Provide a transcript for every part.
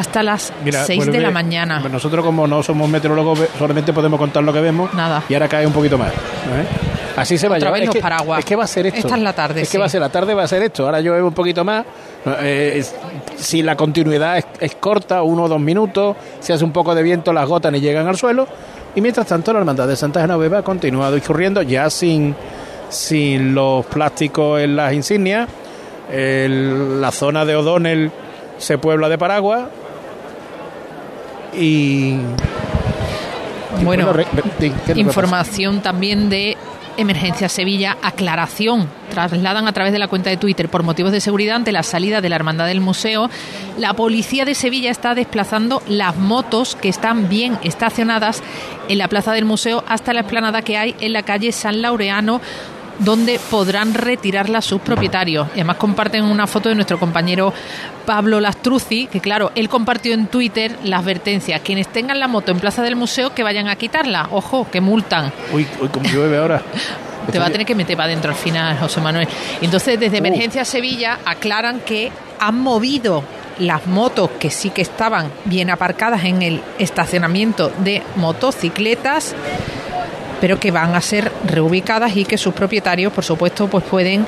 hasta las 6 de la mañana. Nosotros como no somos meteorólogos solamente podemos contar lo que vemos. Nada. Y ahora cae un poquito más. ¿eh? Así se va a llevar. Es que, paraguas. es que va a ser esto. Esta es la tarde. Es que va a ser la tarde, va a ser esto. Ahora llueve un poquito más. Eh, si la continuidad es, corta, uno o dos minutos, se hace un poco de viento, las gotas ni llegan al suelo. Y mientras tanto, la hermandad de Santa Genoveva ha continuado discurriendo ya sin, sin los plásticos en las insignias. la zona de O'Donnell se puebla de paraguas. Y. Bueno, información también de Emergencia Sevilla, aclaración. Trasladan a través de la cuenta de Twitter por motivos de seguridad ante la salida de la Hermandad del Museo. La policía de Sevilla está desplazando las motos que están bien estacionadas en la plaza del museo hasta la explanada que hay en la calle San Laureano donde podrán retirarla sus propietarios. Y además comparten una foto de nuestro compañero Pablo Lastruzzi, que claro, él compartió en Twitter la advertencia, quienes tengan la moto en Plaza del Museo que vayan a quitarla, ojo, que multan. Uy, uy como llueve ahora. Te va a tener que meter para adentro al final, José Manuel. Entonces, desde uh. Emergencia Sevilla aclaran que han movido las motos que sí que estaban bien aparcadas en el estacionamiento de motocicletas pero que van a ser reubicadas y que sus propietarios, por supuesto, pues pueden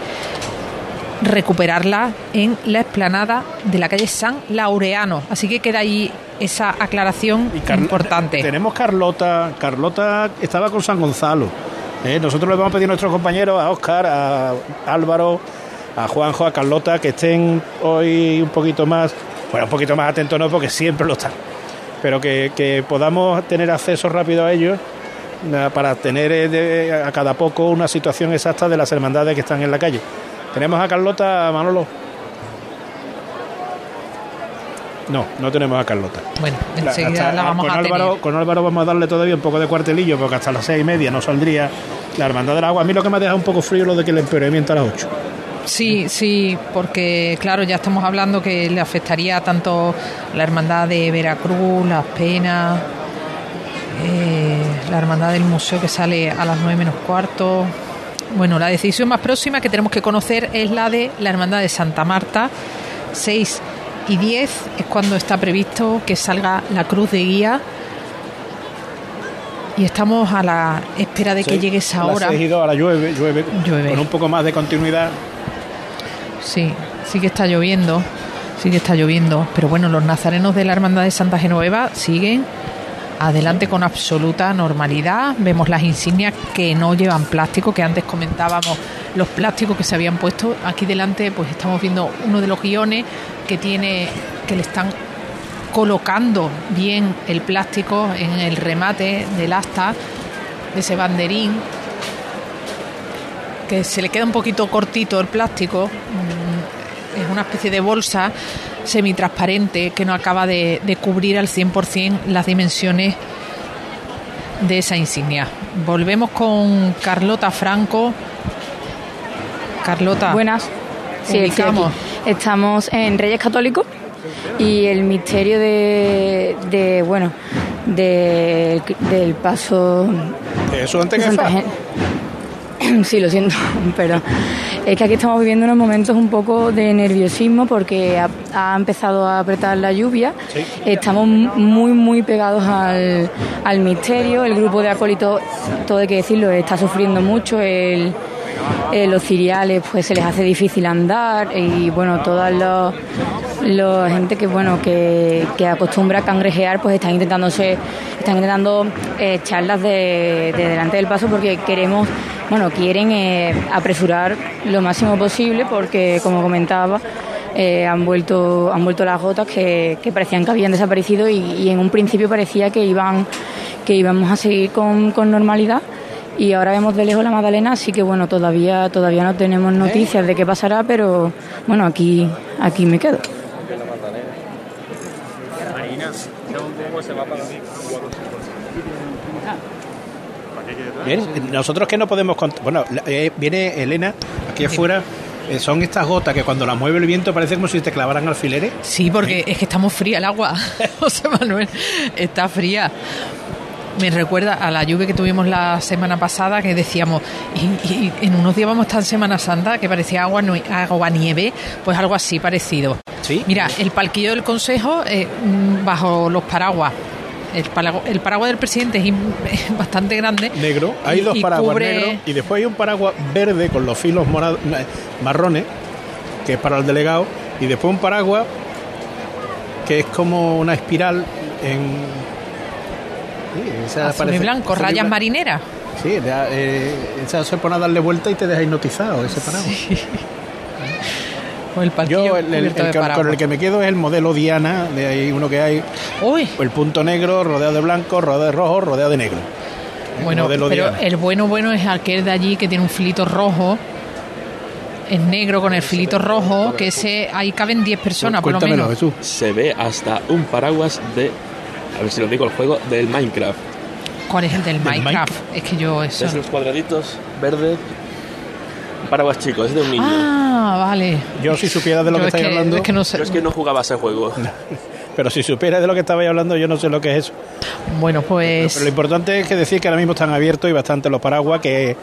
recuperarla en la explanada de la calle San Laureano. Así que queda ahí esa aclaración importante. Tenemos Carlota, Carlota estaba con San Gonzalo. ¿eh? Nosotros le vamos a pedir a nuestros compañeros, a Oscar, a Álvaro, a Juanjo, a Carlota, que estén hoy un poquito más, bueno, un poquito más atentos, no, porque siempre lo están, pero que, que podamos tener acceso rápido a ellos para tener eh, a cada poco una situación exacta de las hermandades que están en la calle. Tenemos a Carlota, Manolo. No, no tenemos a Carlota. Bueno, enseguida la, vamos con a Álvaro, Con Álvaro vamos a darle todavía un poco de cuartelillo, porque hasta las seis y media no saldría la Hermandad del Agua. A mí lo que me ha dejado un poco frío es lo de que el empeoramiento a las ocho. Sí, sí, porque claro, ya estamos hablando que le afectaría tanto la Hermandad de Veracruz, Las Penas, eh, la hermandad del museo que sale a las 9 menos cuarto. Bueno, la decisión más próxima que tenemos que conocer es la de la hermandad de Santa Marta, 6 y 10 es cuando está previsto que salga la cruz de guía. Y estamos a la espera de que llegue esa hora. ahora llueve, llueve, llueve, con un poco más de continuidad. Sí, sí que está lloviendo, sí que está lloviendo. Pero bueno, los nazarenos de la Hermandad de Santa Genoveva siguen adelante con absoluta normalidad. Vemos las insignias que no llevan plástico, que antes comentábamos los plásticos que se habían puesto. Aquí delante pues estamos viendo uno de los guiones que tiene que le están colocando bien el plástico en el remate del asta de ese banderín que se le queda un poquito cortito el plástico mm, es una especie de bolsa semitransparente que no acaba de, cubrir al 100% las dimensiones de esa insignia. Volvemos con Carlota Franco. Carlota. Buenas. Sí, estamos. estamos en Reyes Católicos y el misterio de, de bueno, de, del paso. Eso antes que Sí, lo siento, pero es que aquí estamos viviendo unos momentos un poco de nerviosismo porque ha, empezado a apretar la lluvia. Estamos muy, muy pegados al, al, misterio. El grupo de acólitos, todo hay que decirlo, está sufriendo mucho. El, eh, los ciriales pues se les hace difícil andar y bueno, toda la gente que bueno que, acostumbra a cangrejear pues están intentándose están intentando eh, echarlas de, delante del paso porque queremos bueno quieren eh, apresurar lo máximo posible porque como comentaba han vuelto han vuelto las gotas que, parecían que habían desaparecido y, en un principio parecía que iban que íbamos a seguir con, con normalidad y ahora vemos de lejos la Magdalena, así que bueno, todavía todavía no tenemos noticias de qué pasará, pero bueno, aquí aquí me quedo. Bien, nosotros que no podemos contar, bueno, eh, viene Elena aquí afuera eh, son estas gotas que cuando las mueve el viento parece como si te clavaran alfileres. Sí, porque es que estamos fría el agua, José Manuel, está fría me recuerda a la lluvia que tuvimos la semana pasada que decíamos, y, en unos días vamos a estar en Semana Santa que parecía agua, agua nieve, pues algo así parecido. Sí. Mira, el palquillo del Consejo eh, mm, bajo los paraguas. El, paraguas, del presidente es, bastante grande. Negro. Hay dos paraguas negros y después hay un paraguas verde con los filos marrones, que es para el delegado, y después un paraguas que es como una espiral en... Azul y blanco, rayas marineras. Sí, eh, esa se pone a darle vuelta y te deja hipnotizado ese paraguas. el Yo el, con el que me quedo es el modelo Diana, de ahí uno que hay. Uy. El punto negro, rodeado de blanco, rodeado de rojo, rodeado de negro. bueno, pero el bueno bueno es aquel de allí que tiene un filito rojo. Es negro con el filito rojo, que ese ahí caben 10 personas por lo menos. Jesús. Se ve hasta un paraguas de, a ver si lo digo, el juego del Minecraft. ¿Cuál es el del, Minecraft? Es que yo eso. Es los cuadraditos verdes paraguas chicos, es de un niño. Ah, vale. Yo si supiera de lo que estáis hablando... Es que no sé. Yo es que no jugaba ese juego. Pero si supiera de lo que estabais hablando, yo no sé lo que es eso. Bueno, pues... Pero lo importante es que decir que ahora mismo están abiertos y bastante los paraguas que...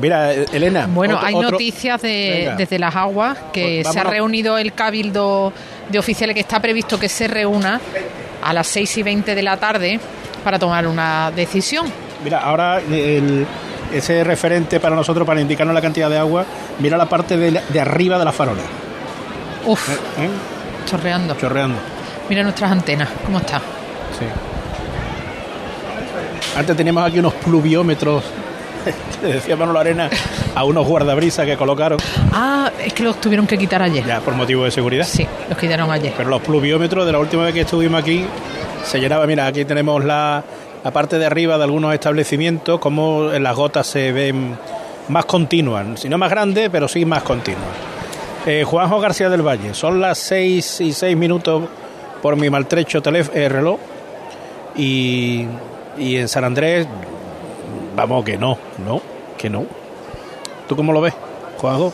mira, Elena. Bueno, hay noticias de, desde las aguas que pues se ha reunido el cabildo de oficiales que está previsto que se reúna a las 6 y 20 de la tarde para tomar una decisión. Mira, ahora el, ese referente para nosotros, para indicarnos la cantidad de agua, mira la parte de, arriba de la farola. Uf, ¿Eh? ¿Eh? chorreando. Chorreando. Mira nuestras antenas, ¿cómo está? Sí. Antes teníamos aquí unos pluviómetros, le decía Manolo Arena, a unos guardabrisas que colocaron. Ah, es que los tuvieron que quitar ayer. Ya, por motivo de seguridad. Sí, los quitaron ayer. Pero los pluviómetros de la última vez que estuvimos aquí se llenaba, mira, aquí tenemos la, la parte de arriba de algunos establecimientos, como las gotas se ven más continuas, si no más grandes, pero sí más continuas. Eh, Juanjo García del Valle, son las seis y seis minutos por mi maltrecho eh, reloj y, y en San Andrés, vamos que no, no, que no. ¿Tú cómo lo ves, Juanjo?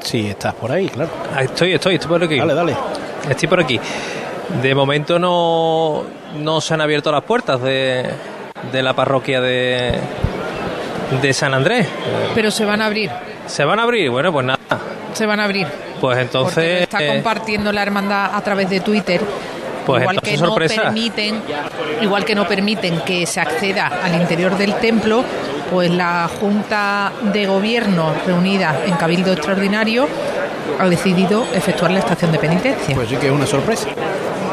Sí, estás por ahí, claro. Estoy, estoy, estoy por aquí. Dale, dale. Estoy por aquí. De momento no, no se han abierto las puertas de, de la parroquia de, de San Andrés. Pero se van a abrir. ¿Se van a abrir? Bueno, pues nada. Se van a abrir. Pues entonces. está eh, compartiendo la hermandad a través de Twitter. Pues igual que no permiten, igual que no permiten que se acceda al interior del templo, pues la Junta de Gobierno reunida en Cabildo Extraordinario ha decidido efectuar la estación de penitencia. Pues sí que es una sorpresa.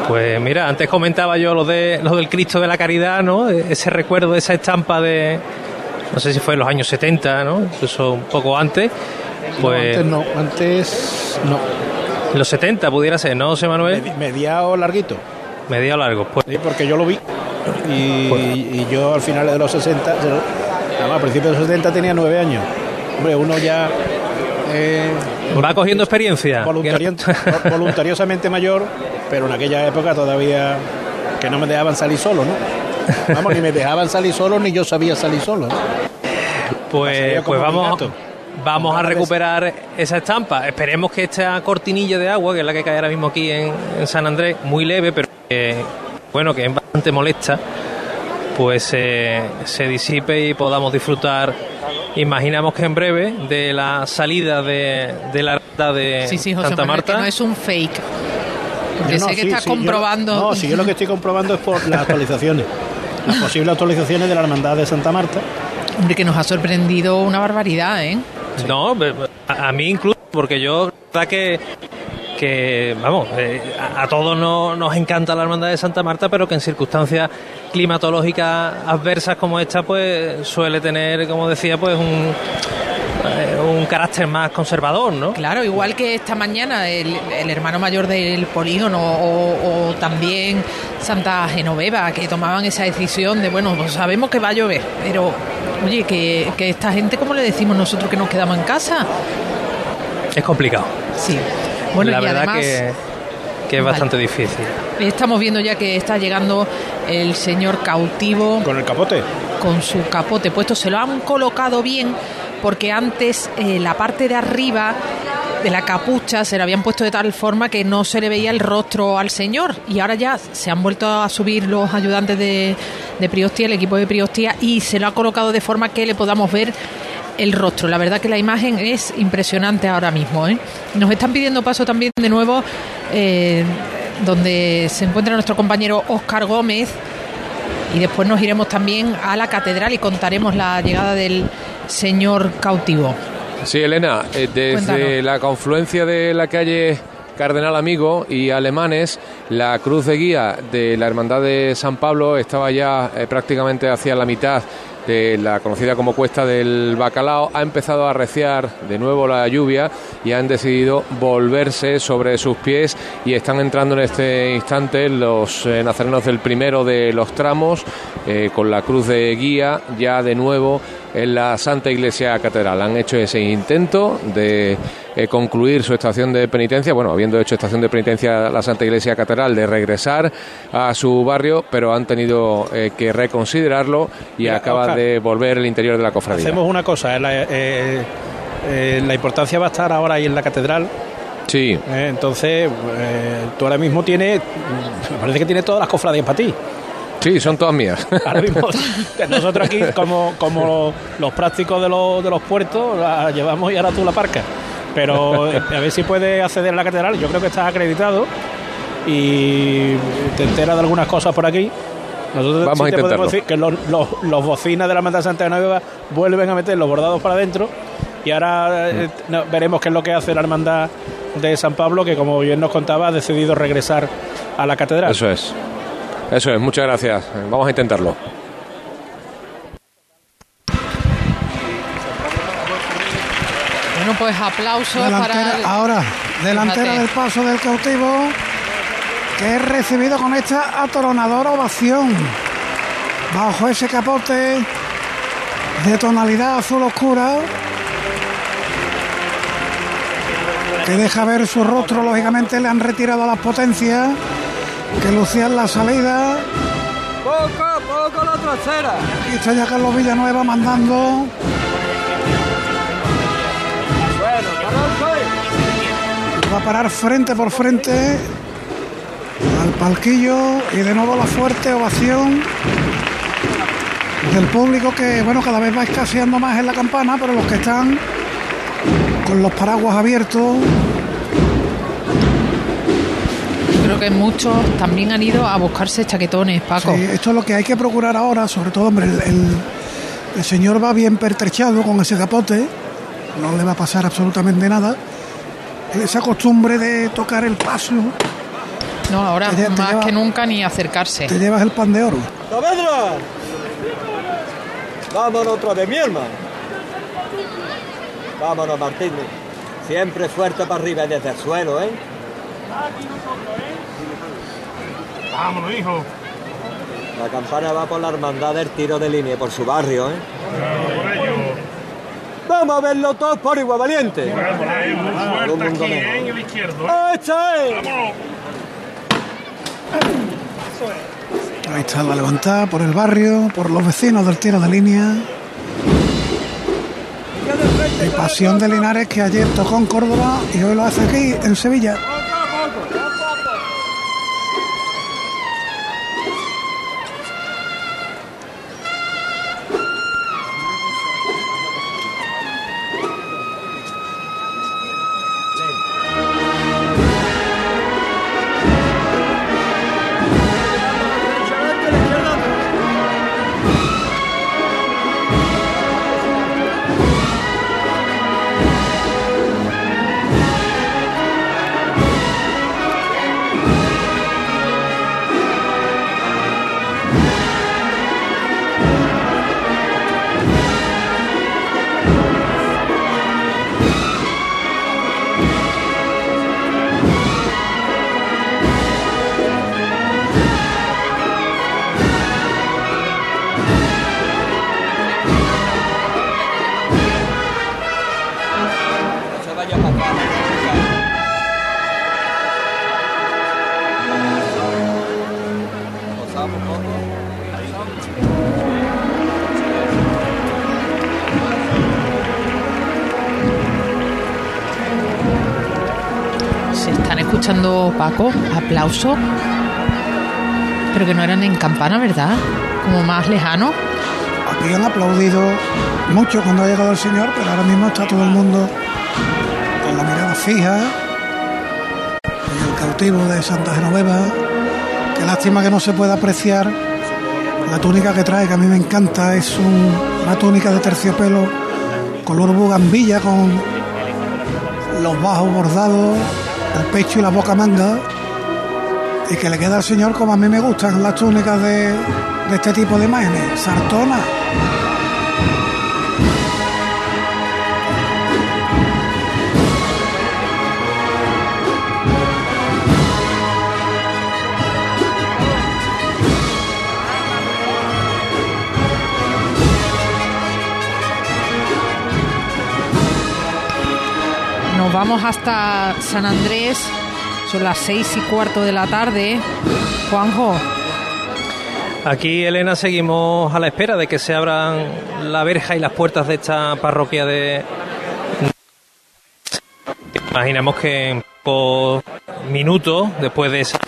Pues mira, antes comentaba yo lo de lo del Cristo de la Caridad, ¿no? Ese recuerdo, esa estampa de no sé si fue en los años 70, ¿no? Incluso un poco antes. Pues no, antes no, antes no. Los 70 pudiera ser, ¿no, José Manuel? mediado larguito. Mediado largo, pues. Sí, porque yo lo vi. Y, pues- yo al final de los 60, a principios de los 70 tenía nueve años. Hombre, uno ya eh, Va cogiendo experiencia. voluntariosamente mayor, pero en aquella época todavía que no me dejaban salir solo, ¿no? Vamos, ni me dejaban salir solo, ni yo sabía salir solo. Pues, pues vamos, vamos a recuperar esa estampa. Esperemos que esta cortinilla de agua, que es la que cae ahora mismo aquí en, San Andrés, muy leve, pero bueno, que es bastante molesta, pues eh, se disipe y podamos disfrutar imaginamos que en breve de la salida de, de la ruta de Santa Marta. Que no es un fake. Porque sé que está comprobando. no, si yo lo que estoy comprobando es por las actualizaciones. las posibles actualizaciones de la Hermandad de Santa Marta. Hombre, que nos ha sorprendido una barbaridad, ¿eh? No, a, mí incluso, porque yo, verdad que que, vamos, eh, a, todos nos encanta la hermandad de Santa Marta, pero que en circunstancias climatológicas adversas como esta, pues suele tener, como decía, pues un, eh, un carácter más conservador, ¿no? Claro, igual que esta mañana el, hermano mayor del polígono o, también Santa Genoveva, que tomaban esa decisión de, bueno, pues sabemos que va a llover, pero, oye, que, que esta gente, ¿cómo le decimos nosotros que nos quedamos en casa? Es complicado. Sí. Bueno, la verdad que, que es bastante difícil. Estamos viendo ya que está llegando el señor cautivo. ¿Con el capote? Con su capote puesto. Se lo han colocado bien porque antes eh, la parte de arriba de la capucha se le habían puesto de tal forma que no se le veía el rostro al señor y ahora ya se han vuelto a subir los ayudantes de, de Priostía, el equipo de Priostía y se lo ha colocado de forma que le podamos ver el rostro. La verdad que la imagen es impresionante ahora mismo. ¿eh? Nos están pidiendo paso también de nuevo eh, donde se encuentra nuestro compañero Óscar Gómez y después nos iremos también a la catedral y contaremos la llegada del señor cautivo. Sí, Elena, eh, desde la confluencia de la calle Cardenal Amigo y Alemanes, la cruz de guía de la Hermandad de San Pablo estaba ya eh, prácticamente hacia la mitad de la conocida como Cuesta del Bacalao, ha empezado a arreciar de nuevo la lluvia y han decidido volverse sobre sus pies y están entrando en este instante los eh, nazarenos del primero de los tramos eh, con la cruz de guía ya de nuevo en la Santa Iglesia Catedral. Han hecho ese intento de eh, concluir su estación de penitencia, bueno, habiendo hecho estación de penitencia la Santa Iglesia Catedral, de regresar a su barrio, pero han tenido eh, que reconsiderarlo y acaba de volver al interior de la cofradía. Hacemos una cosa, la, la importancia va a estar ahora ahí en la catedral, Sí. entonces, tú ahora mismo tienes, me parece que tienes todas las cofradías para ti. Sí, son todas mías. Ahora mismo, nosotros aquí, como, como los prácticos de los, de los puertos, la llevamos y ahora tú la parcas. Pero eh, a ver si puedes acceder a la catedral. Yo creo que estás acreditado y te enteras de algunas cosas por aquí. Nosotros Vamos a intentarlo. decir que los, los, bocinas de la Manta Santa Nueva vuelven a meter los bordados para adentro y ahora eh, veremos qué es lo que hace la hermandad de San Pablo, que como bien nos contaba, ha decidido regresar a la catedral. Eso es. Eso es, muchas gracias. Vamos a intentarlo. Bueno, pues aplausos para. Ahora, delantera del paso del cautivo, que es recibido con esta atoronadora ovación. Bajo ese capote de tonalidad azul oscura, que deja ver su rostro, lógicamente le han retirado las potencias que lucían la salida. Poco poco la trasera. Y está ya Carlos Villanueva mandando. Va a parar frente por frente al palquillo y de nuevo la fuerte ovación del público que bueno cada vez va escaseando más en la campana, pero los que están con los paraguas abiertos creo que muchos también han ido a buscarse chaquetones, Paco. Sí, esto es lo que hay que procurar ahora, sobre todo, hombre, el, señor va bien pertrechado con ese capote, no le va a pasar absolutamente nada. Esa costumbre de tocar el paso. No, ahora más que nunca ni acercarse. Te llevas el pan de oro. ¡Saavedra! Vámonos otra de mi hermano. Vámonos, Martín. Siempre fuerte para arriba desde el suelo, ¿eh? Vámonos, hijo. La campana va por la hermandad del tiro de línea, por su barrio, ¿eh? Vamos a verlo todos por igual valiente. aquí, ¿eh? en el izquierdo. ¿eh? Ahí está la levantada por el barrio, por los vecinos del tiro de línea. Y Pasión de Linares que ayer tocó en Córdoba y hoy lo hace aquí en Sevilla. Aplauso. Pero que no eran en campana, ¿verdad? Como más lejano. Aquí han aplaudido mucho cuando ha llegado el Señor, pero ahora mismo está todo el mundo con la mirada fija en el cautivo de Santa Genoveva. Qué lástima que no se pueda apreciar la túnica que trae, que a mí me encanta, es una túnica de terciopelo color bugambilla con los bajos bordados, el pecho y la boca manga, y que le queda al señor como a mí me gustan las túnicas de, de este tipo de imágenes, sartona. Vamos hasta San Andrés, son las seis y cuarto de la tarde. Juanjo. Aquí, Elena, seguimos a la espera de que se abran la verja y las puertas de esta parroquia de... Imaginamos que por minutos, después de esa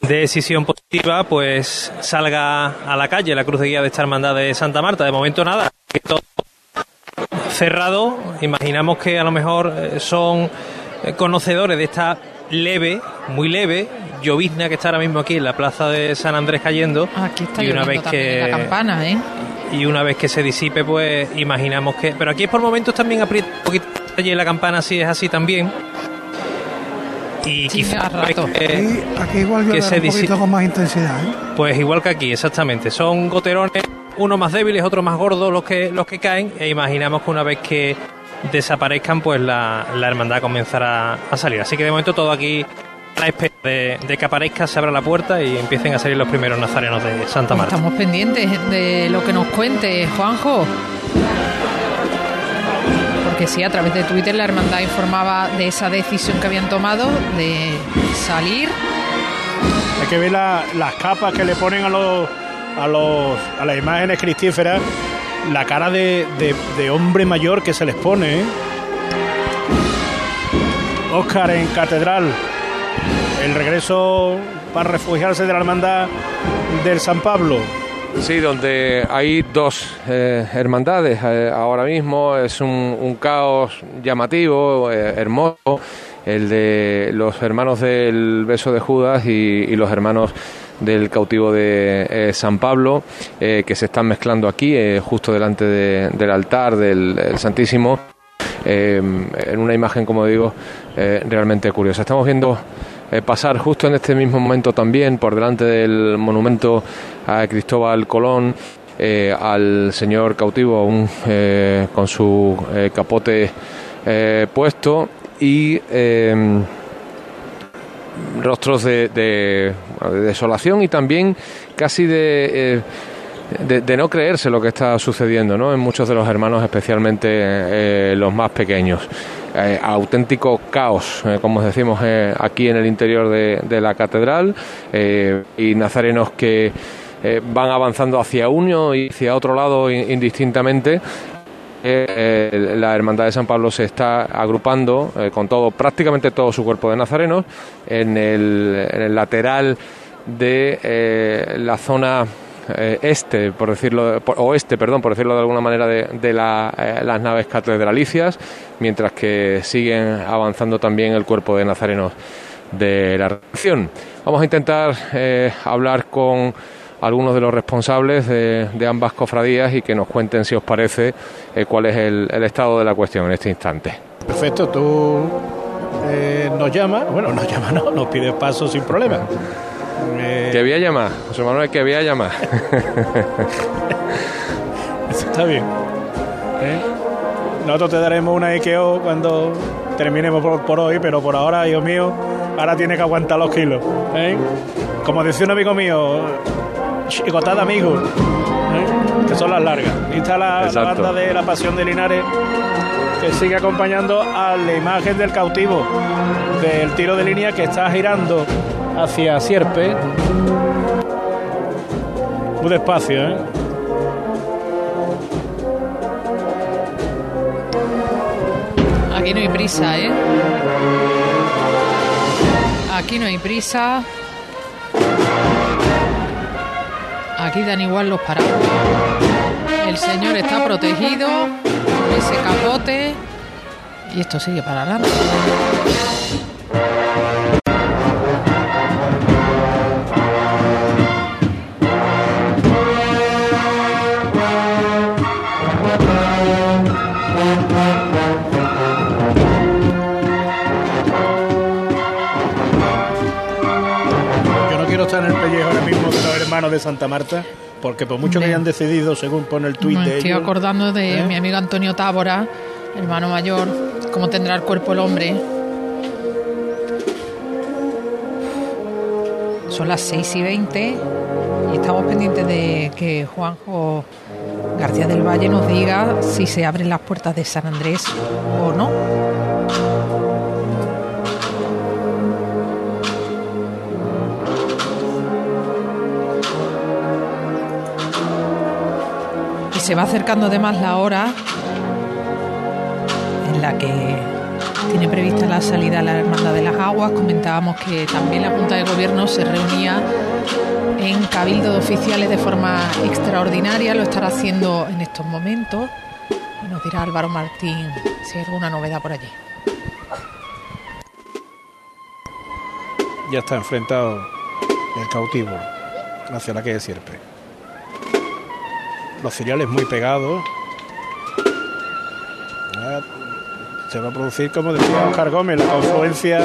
decisión positiva, pues salga a la calle la cruz de guía de esta hermandad de Santa Marta. De momento nada, cerrado. Imaginamos que a lo mejor eh, son eh, conocedores de esta leve, muy leve, llovizna que está ahora mismo aquí en la plaza de San Andrés cayendo. Aquí está y una vez que la campana, ¿eh? Y una vez que se disipe, pues imaginamos que. Pero aquí es por momentos también aprieta un poquito allí la campana, si es así también. Y quizás rato. aquí igual que se un poquito con más intensidad. ¿eh? Pues igual que aquí, exactamente. Son goterones unos más débiles, otros más gordos los que, los que caen, e imaginamos que una vez que desaparezcan, pues la, hermandad comenzará a salir. Así que de momento todo aquí a la espera de, que aparezca, se abra la puerta y empiecen a salir los primeros nazarenos de Santa Marta. Estamos pendientes de lo que nos cuente Juanjo. Porque sí, a través de Twitter la hermandad informaba de esa decisión que habían tomado de salir. Hay que ver las capas que le ponen a los a, los, a las imágenes cristíferas la cara de, hombre mayor que se les pone. Oscar en Catedral, el regreso para refugiarse de la hermandad del San Pablo. Sí, donde hay dos eh, hermandades eh, ahora mismo, es un, caos llamativo, eh, hermoso, el de los hermanos del beso de Judas y los hermanos del cautivo de eh, San Pablo, eh, que se están mezclando aquí, eh, justo delante del altar del, Santísimo, en una imagen, como digo, realmente curiosa. Estamos viendo pasar justo en este mismo momento también por delante del monumento a Cristóbal Colón. al señor cautivo aún con su capote puesto y rostros de, desolación y también casi eh, de, de, no creerse lo que está sucediendo ¿no? en muchos de los hermanos, especialmente eh, los más pequeños. Eh, auténtico caos, como decimos aquí en el interior de, la catedral, y nazarenos que van avanzando hacia uno y hacia otro lado indistintamente eh, la Hermandad de San Pablo se está agrupando eh, con todo, prácticamente todo su cuerpo de nazarenos en el, lateral de eh, la zona este, por decirlo, oeste, perdón, por decirlo de alguna manera, de, las naves catedralicias, mientras que siguen avanzando también el cuerpo de nazarenos de la reacción. Vamos a intentar hablar con algunos de los responsables de, ambas cofradías y que nos cuenten, si os parece, eh, cuál es el, estado de la cuestión en este instante. Perfecto, tú eh, nos llamas, bueno, nos llamas, no, nos pides paso sin problema. Eh... Que había llamar, José Manuel, que había llamar. Eso está bien. ¿Eh? Nosotros te daremos una IKO cuando terminemos por, hoy, pero por ahora, Dios mío, ahora tiene que aguantar los kilos. Como decía un amigo mío, chicotada amigos, ¿eh? que son las largas. Y está la, banda de la Pasión de Linares que sigue acompañando a la imagen del cautivo del tiro de línea que está girando hacia Sierpe. Muy despacio, ¿eh? Aquí no hay prisa, ¿eh? Aquí no hay prisa. Aquí dan igual los parados. El señor está protegido ese capote y esto sigue para adelante. De Santa Marta, porque por mucho que hayan decidido, según pone el tuit de Estoy acordando de ¿eh? mi amigo Antonio Tábora, hermano mayor, cómo tendrá el cuerpo el hombre. Son las 6 y 20 y estamos pendientes de que Juanjo García del Valle nos diga si se abren las puertas de San Andrés o no. Se va acercando además la hora en la que tiene prevista la salida a la Hermandad de las Aguas. Comentábamos que también la Junta de Gobierno se reunía en cabildo de oficiales de forma extraordinaria, lo estará haciendo en estos momentos. Y nos dirá Álvaro Martín si hay alguna novedad por allí. Ya está enfrentado el cautivo hacia la calle Sierpe los cereales muy pegados. Se va a producir, como decía Oscar Gómez, la confluencia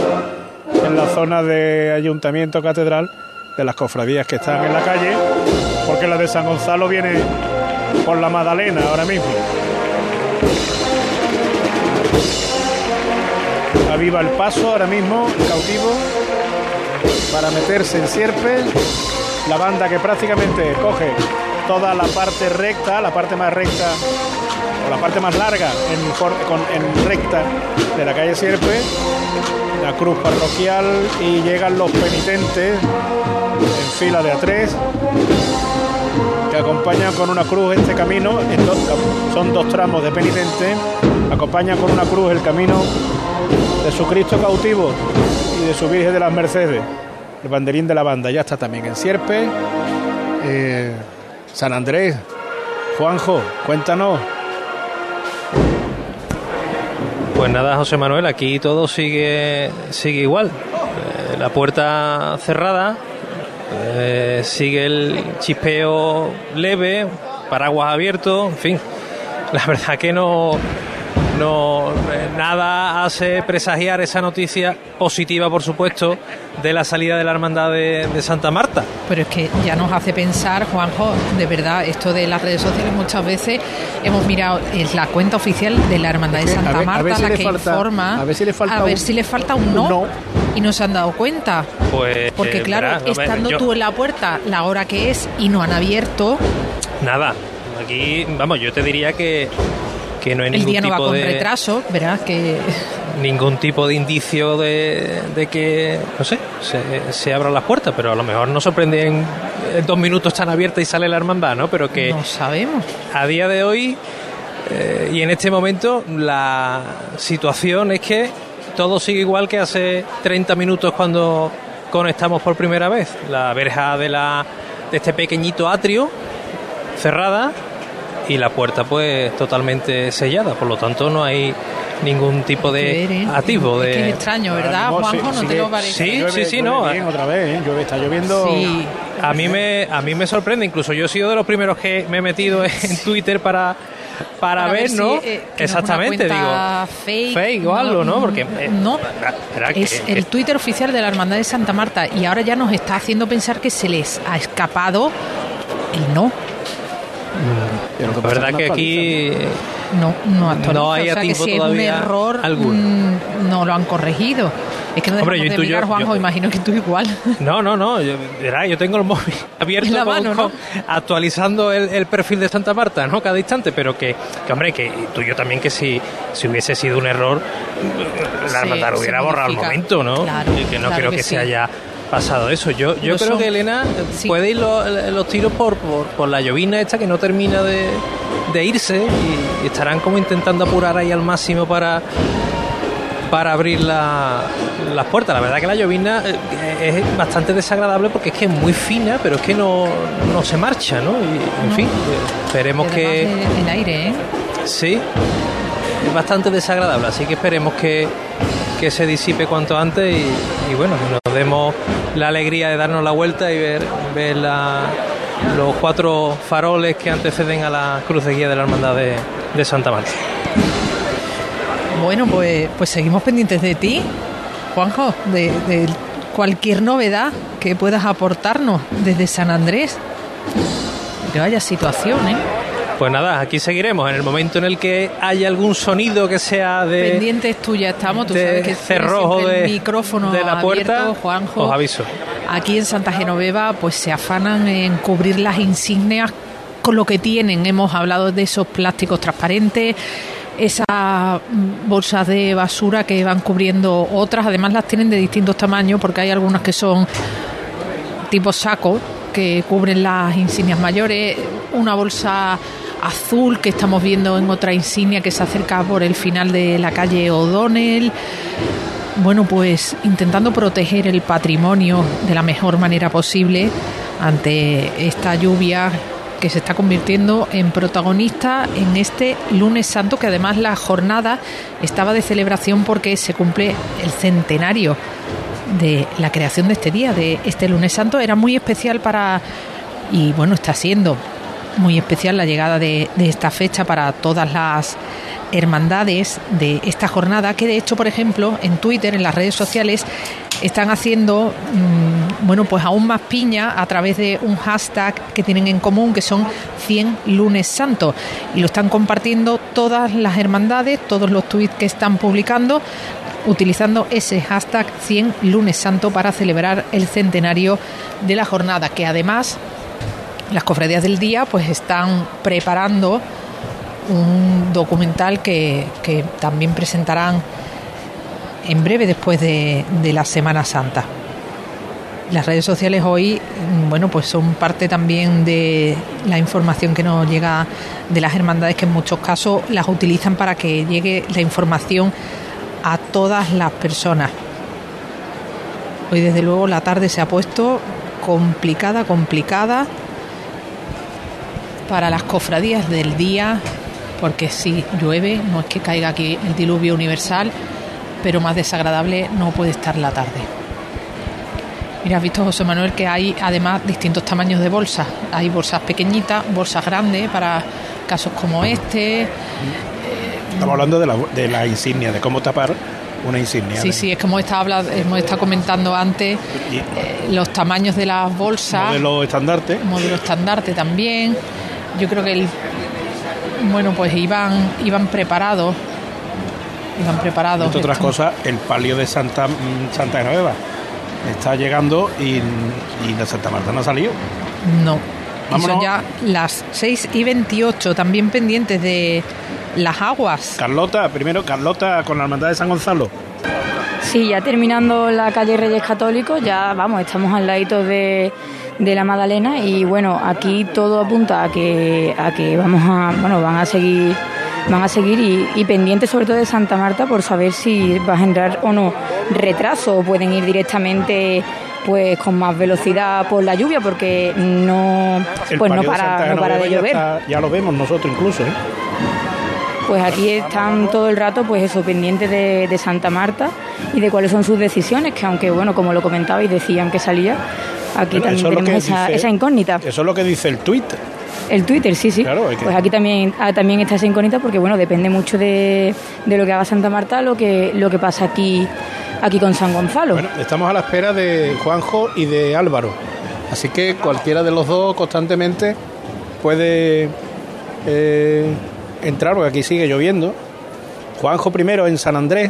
en la zona de Ayuntamiento Catedral de las cofradías que están en la calle, porque la de San Gonzalo viene por la Magdalena ahora mismo. Aviva el paso ahora mismo, el cautivo, para meterse en Sierpe. La banda que prácticamente coge toda la parte recta, la parte más recta o la parte más larga en, en recta de la calle Sierpe, la cruz parroquial y llegan los penitentes en fila de a tres que acompañan con una cruz este camino, son dos tramos de penitentes, acompañan con una cruz el camino de su Cristo cautivo y de su Virgen de las Mercedes, el banderín de la banda, ya está también en Sierpe. Eh, San Andrés, Juanjo, cuéntanos. Pues nada, José Manuel, aquí todo sigue, sigue igual. Eh, la puerta cerrada, eh, sigue el chispeo leve, paraguas abierto, en fin. La verdad que no, no nada hace presagiar esa noticia positiva, por supuesto, de la salida de la hermandad de, Santa Marta. Pero es que ya nos hace pensar, Juanjo, de verdad, esto de las redes sociales muchas veces hemos mirado, es la cuenta oficial de la hermandad de Santa Marta la que informa, a ver si le falta, un, si le falta un no, y no se han dado cuenta. Pues, Porque eh, claro, estando tú en la puerta la hora que es y no han abierto. Nada, aquí, vamos, yo te diría que que no hay el día no va con retraso, verás que ningún tipo de indicio de, que no sé se, abran las puertas, pero a lo mejor no sorprende en, dos minutos están abiertas y sale la hermandad, ¿no? Pero que no sabemos. A día de hoy eh, y en este momento la situación es que todo sigue igual que hace 30 minutos cuando conectamos por primera vez. La verja de la de este pequeñito atrio cerrada y la puerta pues totalmente sellada, por lo tanto no hay ningún tipo de ¿eh? activo de... Es, extraño, ¿verdad, Juanjo? ¿No te lo parece? Sí, sí, sí, no. otra vez, ¿eh? está lloviendo... A mí, me, a mí me sorprende, incluso yo he sido de los primeros que me he metido en Twitter para para, ver, ¿no? Eh, Exactamente, digo. Fake, fake o algo, ¿no? Porque no, es el Twitter oficial de la Hermandad de Santa Marta y ahora ya nos está haciendo pensar que se les ha escapado el no. Pero la verdad que, aquí no, no, no hay o sea que si es un error mm, no lo han corregido. Es que no Hombre, yo de mirar, Juanjo, imagino que tú igual. No, no, no, yo, yo tengo el móvil abierto la mano, actualizando el, el, perfil de Santa Marta, ¿no? Cada instante, pero que, que hombre, que tú y yo también que si, si hubiese sido un error, la hermandad hubiera borrado el momento, ¿no? y que no creo que, se haya pasado eso. Yo, yo creo que Elena puede ir los, tiros por, por, la llovina esta que no termina de, de irse y, estarán como intentando apurar ahí al máximo para para abrir las puertas. La verdad que la llovina eh, es bastante desagradable porque es que es muy fina, pero es que no, no se marcha, ¿no? Y, en fin, esperemos que... El aire, ¿eh? Sí, es bastante desagradable, así que esperemos que, que se disipe cuanto antes y, bueno, que nos demos la alegría de darnos la vuelta y ver, los cuatro faroles que anteceden a la cruz de guía de la Hermandad de, de Santa Marta. Bueno, pues, pues seguimos pendientes de ti, Juanjo, de, cualquier novedad que puedas aportarnos desde San Andrés. Que vaya situación, ¿eh? Pues nada, aquí seguiremos. En el momento en el que haya algún sonido que sea de. Pendientes tuya estamos, tú sabes que cerrojo de, micrófono de la puerta. Juanjo. Os aviso. Aquí en Santa Genoveva, pues se afanan en cubrir las insignias con lo que tienen. Hemos hablado de esos plásticos transparentes esas bolsas de basura que van cubriendo otras. Además las tienen de distintos tamaños porque hay algunas que son tipo saco que cubren las insignias mayores. Una bolsa azul que estamos viendo en otra insignia que se acerca por el final de la calle O'Donnell. Bueno, pues intentando proteger el patrimonio de la mejor manera posible ante esta lluvia que se está convirtiendo en protagonista en este lunes santo, que además la jornada estaba de celebración porque se cumple el centenario de la creación de este día, de este lunes santo. Era muy especial para, y bueno, está siendo muy especial la llegada de, esta fecha para todas las hermandades de esta jornada, que de hecho, por ejemplo, en Twitter, en las redes sociales, están haciendo, mm, bueno, pues aún más piña a través de un hashtag que tienen en común, que son 100 lunes santos. Y lo están compartiendo todas las hermandades, todos los tweets que están publicando, utilizando ese hashtag 100 lunes santo para celebrar el centenario de la jornada, que además las cofradías del día pues están preparando un documental que, también presentarán en breve después de, la Semana Santa. Las redes sociales hoy, mm, bueno, pues son parte también de la información que nos llega de las hermandades que en muchos casos las utilizan para que llegue la información a todas las personas. Hoy desde luego la tarde se ha puesto complicada, complicada para las cofradías del día, porque si llueve, no es que caiga aquí el diluvio universal, pero más desagradable no puede estar la tarde. Mira, has visto, José Manuel, que hay además distintos tamaños de bolsas. Hay bolsas pequeñitas, bolsas grandes para casos como este. Estamos hablando de la, de la insignia, de cómo tapar una insignia. Sí, sí, es como está hemos estado comentando antes eh, los tamaños de las bolsas. Modelo estandarte. Modelo estandarte también. Yo creo que el, bueno, pues iban, iban preparados iban preparados. Entre otras cosas, el palio de Santa, mm, Santa Genoveva está llegando y, y de Santa Marta no ha salido. No. son ya las 6 y 28, también pendientes de las aguas. Carlota, primero Carlota con la Hermandad de San Gonzalo. Sí, ya terminando la calle Reyes Católicos, ya vamos, estamos al ladito de, de la Magdalena y bueno, aquí todo apunta a que, a que vamos a, bueno, van a seguir van a seguir y, pendientes sobre todo de Santa Marta por saber si va a generar o no retraso o pueden ir directamente pues con más velocidad por la lluvia porque no pues no para, no para de llover. Ya, lo vemos nosotros incluso. ¿eh? Pues aquí están todo el rato pues eso pendientes de, Santa Marta y de cuáles son sus decisiones que aunque bueno como lo comentaba y decían que salía aquí también tenemos esa, esa incógnita. Eso es lo que dice el tuit el Twitter, sí, sí. Pues aquí también, ah, también está esa incógnita porque, bueno, depende mucho de, de, lo que haga Santa Marta, lo que, lo que pasa aquí, aquí con San Gonzalo. Bueno, estamos a la espera de Juanjo y de Álvaro. Así que cualquiera de los dos constantemente puede eh, entrar, porque aquí sigue lloviendo. Juanjo primero en San Andrés.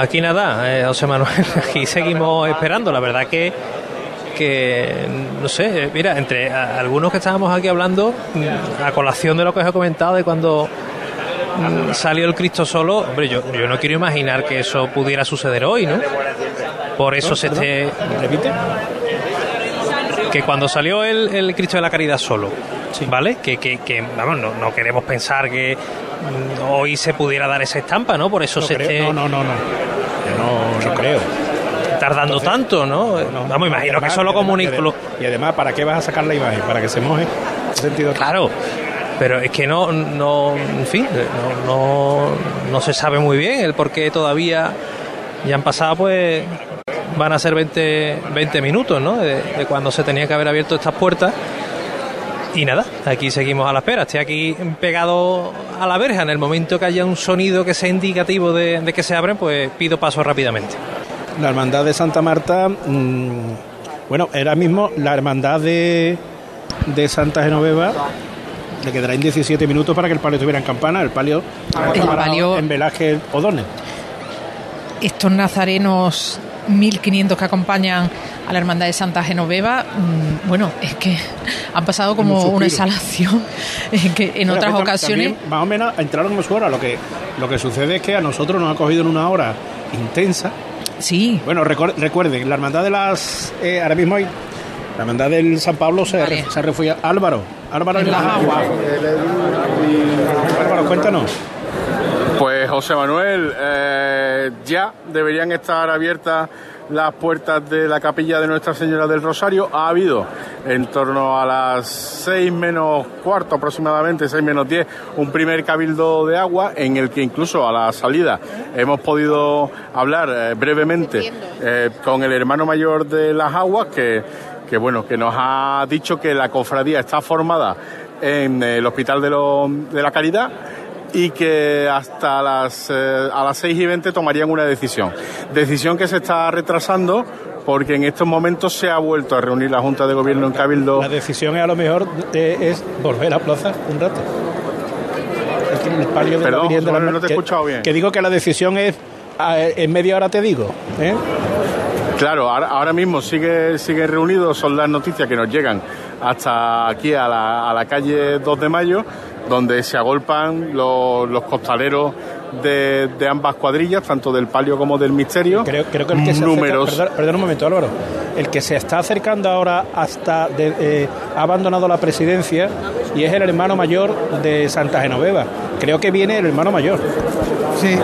Aquí nada, eh, José Manuel, aquí seguimos esperando. La verdad que que, no sé, mira, entre algunos que estábamos aquí hablando, a colación de lo que os he comentado, de cuando mm, salió el Cristo solo, hombre, yo, yo no quiero imaginar que eso pudiera suceder hoy, ¿no? Por eso se esté... ¿Repite? Que cuando salió el, el Cristo de la Caridad solo, ¿vale? Que, que, que vamos, no, no, queremos pensar que, hoy se pudiera dar esa estampa, ¿no? Por eso se esté... No, no, no, no. No, no creo. Tardando tanto, ¿no? No, me imagino que solo comunico. Y además, ¿para qué vas a sacar la imagen? ¿Para que se moje? sentido? Claro. Pero es que no, no en fin, no, no, se sabe muy bien el por qué todavía ya han pasado, pues van a ser 20, 20 minutos, ¿no? De, de cuando se tenía que haber abierto estas puertas y nada, aquí seguimos a la espera. Estoy aquí pegado a la verja. En el momento que haya un sonido que sea indicativo de, que se abren, pues pido paso rápidamente. La hermandad de Santa Marta, mm, bueno, era mismo la hermandad de, de Santa Genoveva. Le quedarán 17 minutos para que el palio estuviera en campana. El palio, el palio en velaje Odones. Estos nazarenos 1.500 que acompañan a la Hermandad de Santa Genoveva, mm, bueno, es que han pasado como una exhalación que en otras ocasiones... más o menos entraron en su hora. Lo que, lo que sucede es que a nosotros nos ha cogido en una hora intensa. Sí. Bueno, recuerden, la Hermandad de las... Eh, ahora mismo hay... La Hermandad del San Pablo se, ha se refugia. Álvaro, Álvaro en, las aguas. Álvaro, cuéntanos. Pues José Manuel, eh, ya deberían estar abiertas las puertas de la capilla de Nuestra Señora del Rosario. Ha habido en torno a las seis menos cuarto aproximadamente, seis menos diez, un primer cabildo de agua en el que incluso a la salida hemos podido hablar eh, brevemente eh, con el hermano mayor de las aguas que, que, bueno, que nos ha dicho que la cofradía está formada en el Hospital de, de la Caridad y que hasta las, eh, a las 6 y 20 tomarían una decisión. Decisión que se está retrasando porque en estos momentos se ha vuelto a reunir la Junta de Gobierno en Cabildo. La decisión es a lo mejor es volver a plaza un rato. Perdón, no te he escuchado bien. Que digo que la decisión es en media hora te digo. ¿eh? Claro, ahora, mismo sigue, sigue reunido, son las noticias que nos llegan hasta aquí a la, a la calle 2 de mayo donde se agolpan los, costaleros de, ambas cuadrillas, tanto del palio como del misterio. Creo, creo que el que se perdón, un momento, Álvaro. El que se está acercando ahora hasta eh, ha abandonado la presidencia y es el hermano mayor de Santa Genoveva. Creo que viene el hermano mayor. Sí.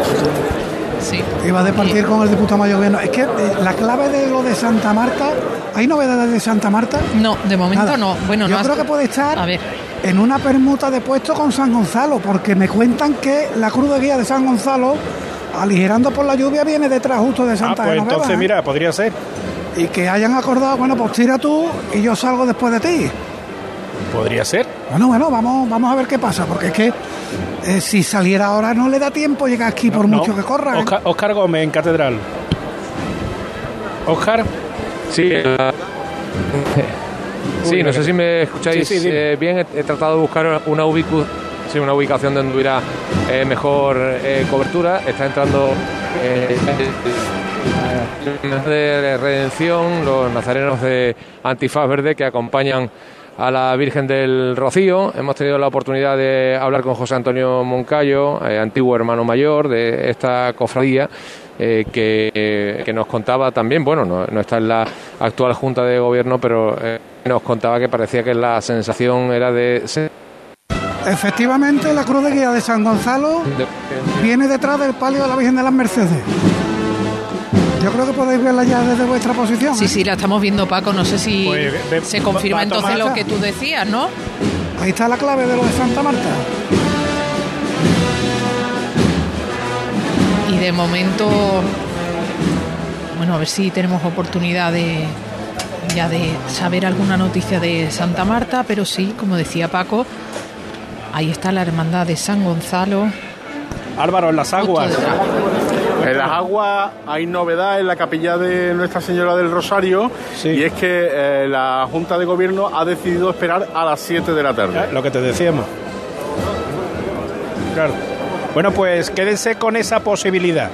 Sí. Iba a departir con el diputado mayor. Es que eh, la clave de lo de Santa Marta, ¿hay novedades de Santa Marta? No, de momento no. Bueno, Yo creo que puede estar. A ver en una permuta de puesto con San Gonzalo, porque me cuentan que la cruz de guía de San Gonzalo, aligerando por la lluvia, viene detrás justo de Santa ah, pues entonces, ¿eh? mira, podría ser. Y que hayan acordado, bueno, pues tira tú y yo salgo después de ti. Podría ser. Bueno, bueno, vamos, vamos a ver qué pasa, porque es que eh, si saliera ahora no le da tiempo llegar aquí por mucho que corra. ¿eh? Oscar, Gómez en Catedral. Oscar. Sí. Sí, no sé si me escucháis eh, bien. He, tratado de buscar una, una ubicación donde hubiera eh, mejor eh, cobertura. Está entrando de redención, los nazarenos de Antifaz Verde que acompañan a la Virgen del Rocío. Hemos tenido la oportunidad de hablar con José Antonio Moncayo, antiguo hermano mayor de esta cofradía, que, nos contaba también, bueno, no, no, está en la actual Junta de Gobierno, pero nos contaba que parecía que la sensación era de... Efectivamente, la cruz de guía de San Gonzalo viene detrás del palio de la Virgen de las Mercedes. Yo creo que podéis verla ya desde vuestra posición. Sí, ¿eh? sí, la estamos viendo, Paco. No sé si pues, se confirma entonces lo que tú decías, ¿no? Ahí está la clave de lo de Santa Marta. Y de momento, bueno, a ver si tenemos oportunidad de, ya de saber alguna noticia de Santa Marta, pero sí, como decía Paco, ahí está la hermandad de San Gonzalo. Álvaro, en las aguas. En las aguas hay novedad en la capilla de Nuestra Señora del Rosario y es que eh, la Junta de Gobierno ha decidido esperar a las 7 de la tarde. Lo que te decíamos. Claro. Bueno, pues quédense con esa posibilidad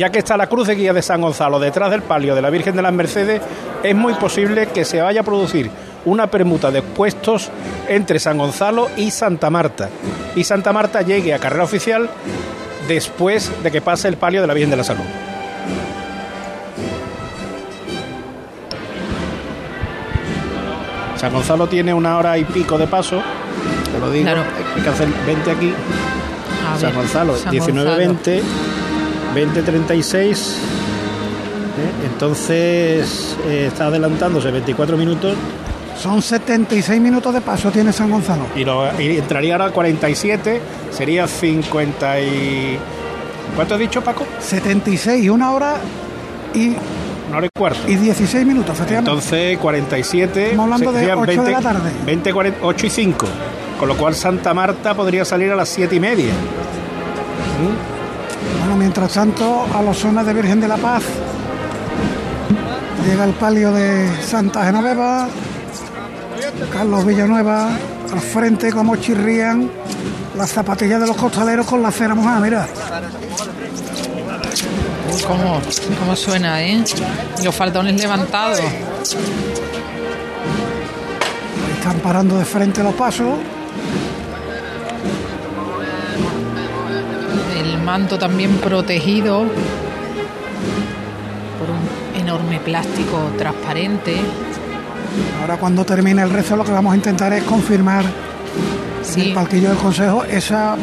ya que está la cruz de guía de San Gonzalo detrás del palio de la Virgen de las Mercedes, es muy posible que se vaya a producir una permuta de puestos entre San Gonzalo y Santa Marta. Y Santa Marta llegue a carrera oficial después de que pase el palio de la Virgen de la Salud. San Gonzalo tiene una hora y pico de paso, te lo digo, hay que hacer 20 aquí. San Gonzalo, 19-20, 20-36. Entonces eh, está adelantándose 24 minutos. Son 76 minutos de paso tiene San Gonzalo. Y, lo, entraría ahora 47, sería 50 y... ¿Cuánto has dicho, Paco? 76, una hora y una hora y cuarto. Y 16 minutos, efectivamente. Entonces, 47. Estamos hablando de 8 de la tarde. 20, 8 y 5. Con lo cual, Santa Marta podría salir a las 7 y media. Bueno, mientras tanto, a los zonas de Virgen de la Paz llega el palio de Santa Genoveva, Carlos Villanueva, al frente como chirrían las zapatillas de los costaleros con la cera mojada, mira. ¿Cómo, cómo suena, eh? Los faldones levantados. Están parando de frente los pasos. El manto también protegido por un enorme plástico transparente. Ahora cuando termine el rezo lo que vamos a intentar es confirmar en el palquillo del Consejo esa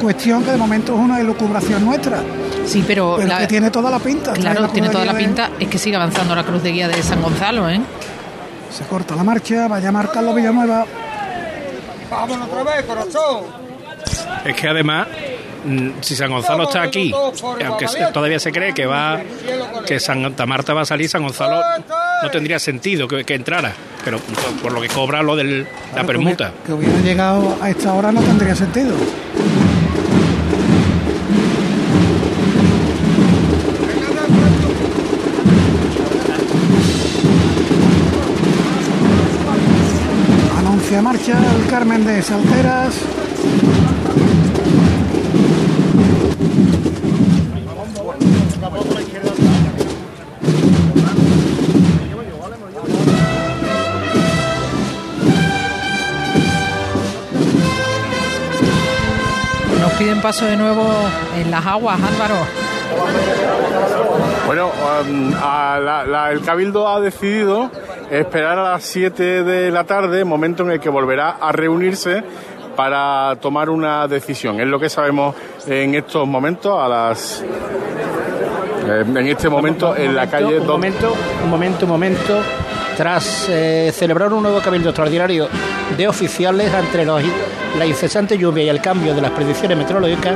cuestión que de momento es una elucubración nuestra. Sí, pero, que tiene toda la pinta. Claro, tiene toda la pinta. Es que sigue avanzando la cruz de guía de San Gonzalo, ¿eh? Se corta la marcha, va a llamar Carlos Villanueva. Vámonos otra vez, corazón. Es que además mm, si San Gonzalo está aquí, aunque todavía se cree que va que Santa Marta va a salir, San Gonzalo no tendría sentido que, entrara, pero por lo que cobra lo de la permuta. que hubiera llegado a esta hora no tendría sentido. Anuncia marcha el Carmen de Salteras. Piden paso de nuevo en las aguas, Álvaro. Bueno, um, el Cabildo ha decidido esperar a las 7 de la tarde, momento en el que volverá a reunirse para tomar una decisión. Es lo que sabemos en estos momentos, a las eh, en este momento en la calle. Un momento, un momento, un momento. Tras eh, celebrar un nuevo cabildo extraordinario de oficiales entre los la incesante lluvia y el cambio de las predicciones meteorológicas,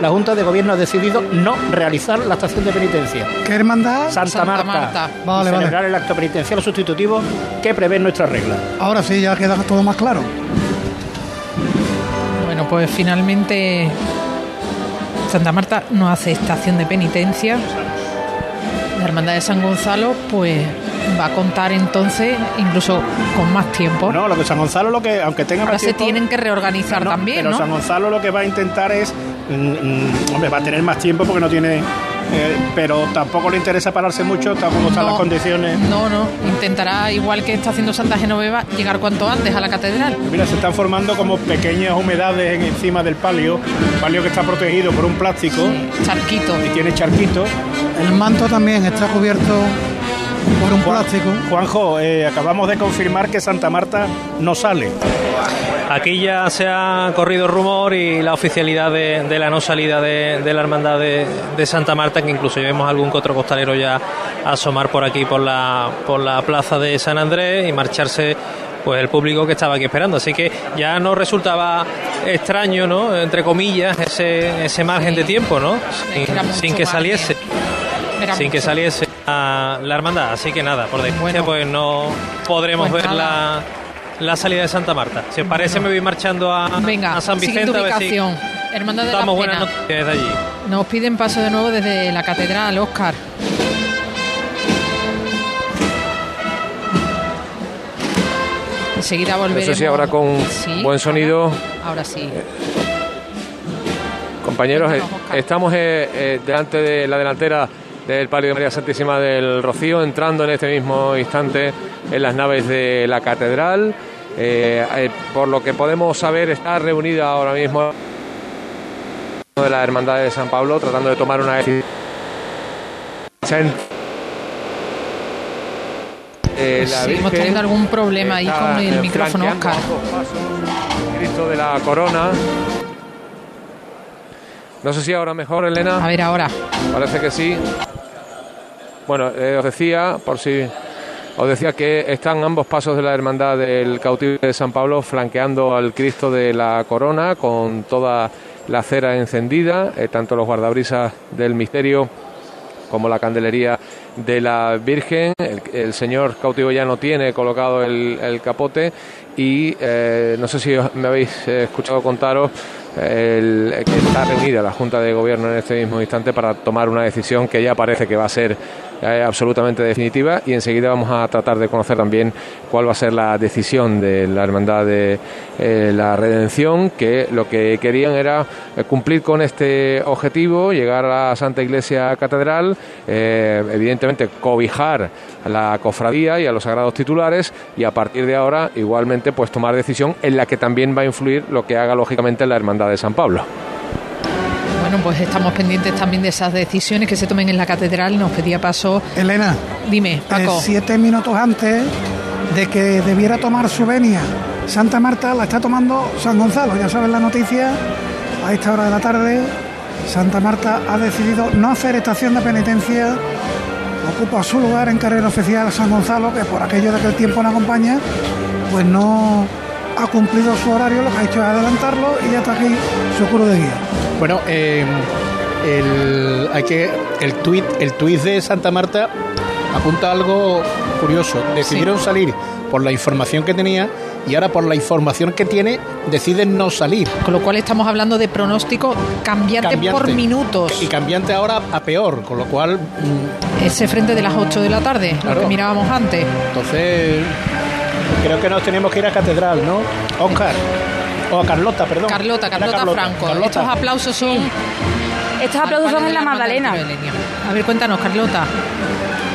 la Junta de Gobierno ha decidido no realizar la estación de penitencia. ¿Qué hermandad? Santa, Marta. Vale, y celebrar el acto penitencial sustitutivo que prevé nuestra regla. Ahora sí, ya queda todo más claro. Bueno, pues finalmente Santa Marta no hace estación de penitencia. La Hermandad de San Gonzalo, pues va a contar entonces incluso con más tiempo. No, lo que San Gonzalo lo que aunque tenga Ahora más tiempo, se tienen que reorganizar también, pero San Gonzalo lo que va a intentar es mm, mm, hombre, va a tener más tiempo porque no tiene eh, pero tampoco le interesa pararse mucho, tampoco están las condiciones. No, no, intentará, igual que está haciendo Santa Genoveva, llegar cuanto antes a la catedral. Mira, se están formando como pequeñas humedades encima del palio, palio que está protegido por un plástico. charquito. Y tiene charquito. El manto también está cubierto por un plástico. Juanjo, eh, acabamos de confirmar que Santa Marta no sale. Aquí ya se ha corrido rumor y la oficialidad de, la no salida de, la hermandad de, Santa Marta, que incluso vemos algún otro costalero ya asomar por aquí por la, por la plaza de San Andrés y marcharse pues el público que estaba aquí esperando. Así que ya no resultaba extraño, ¿no? Entre comillas, ese, ese margen de tiempo, ¿no? Sin, que saliese. Sin que saliese la, hermandad. Así que nada, por después pues no podremos pues ver la, la, salida de Santa Marta. Si os parece, me voy marchando a, a San Vicente. A ver si Hermandad de la buenas noticias desde allí. Nos piden paso de nuevo desde la catedral, Oscar. Enseguida volveremos. Sé si ahora con buen sonido. Ahora, sí. compañeros, eh, estamos eh, eh, delante de la delantera del Palio de María Santísima del Rocío, entrando en este mismo instante en las naves de la catedral. Eh, eh, por lo que podemos saber, está reunida ahora mismo de la Hermandad de San Pablo, tratando de tomar una decisión. Eh, hemos tenido algún problema ahí con el micrófono, Oscar. Cristo de la Corona No sé si ahora mejor, Elena. A ver, ahora. Parece que sí. Bueno, eh, os decía, por si os decía que están ambos pasos de la Hermandad del Cautivo de San Pablo flanqueando al Cristo de la Corona con toda la cera encendida, eh, tanto los guardabrisas del misterio como la candelería de la Virgen. El, señor cautivo ya no tiene colocado el, capote y eh, no sé si me habéis escuchado contaros el, que está reunida la Junta de Gobierno en este mismo instante para tomar una decisión que ya parece que va a ser absolutamente definitiva. Y enseguida vamos a tratar de conocer también cuál va a ser la decisión de la Hermandad de eh, la Redención, que lo que querían era eh, cumplir con este objetivo, llegar a la Santa Iglesia Catedral, eh, evidentemente cobijar la cofradía y a los sagrados titulares y a partir de ahora igualmente pues tomar decisión en la que también va a influir lo que haga lógicamente la Hermandad de San Pablo. Bueno, pues estamos pendientes también de esas decisiones que se tomen en la catedral. Nos pedía paso. Elena. Dime, Paco. Eh, siete minutos antes de que debiera tomar su venia Santa Marta, la está tomando San Gonzalo. Ya saben la noticia, a esta hora de la tarde, Santa Marta ha decidido no hacer estación de penitencia. Ocupa su lugar en carrera oficial San Gonzalo, que por aquello de que el tiempo no acompaña, pues no ha cumplido su horario, lo que ha hecho es adelantarlo y ya está aquí su curo de guía. Bueno, eh, el, hay que, el tuit el tuit de Santa Marta apunta algo curioso. Decidieron salir por la información que tenía y ahora por la información que tiene deciden no salir. Con lo cual estamos hablando de pronóstico cambiante, por minutos. Y cambiante ahora a peor, con lo cual... Mm, Ese frente de las 8 de la tarde, lo que mirábamos antes. Entonces, creo que nos tenemos que ir a Catedral, ¿no? Oscar. O a Carlota, perdón. Carlota, Carlota, Franco. Estos aplausos son. Estos aplausos son en la Magdalena. A ver, cuéntanos, Carlota.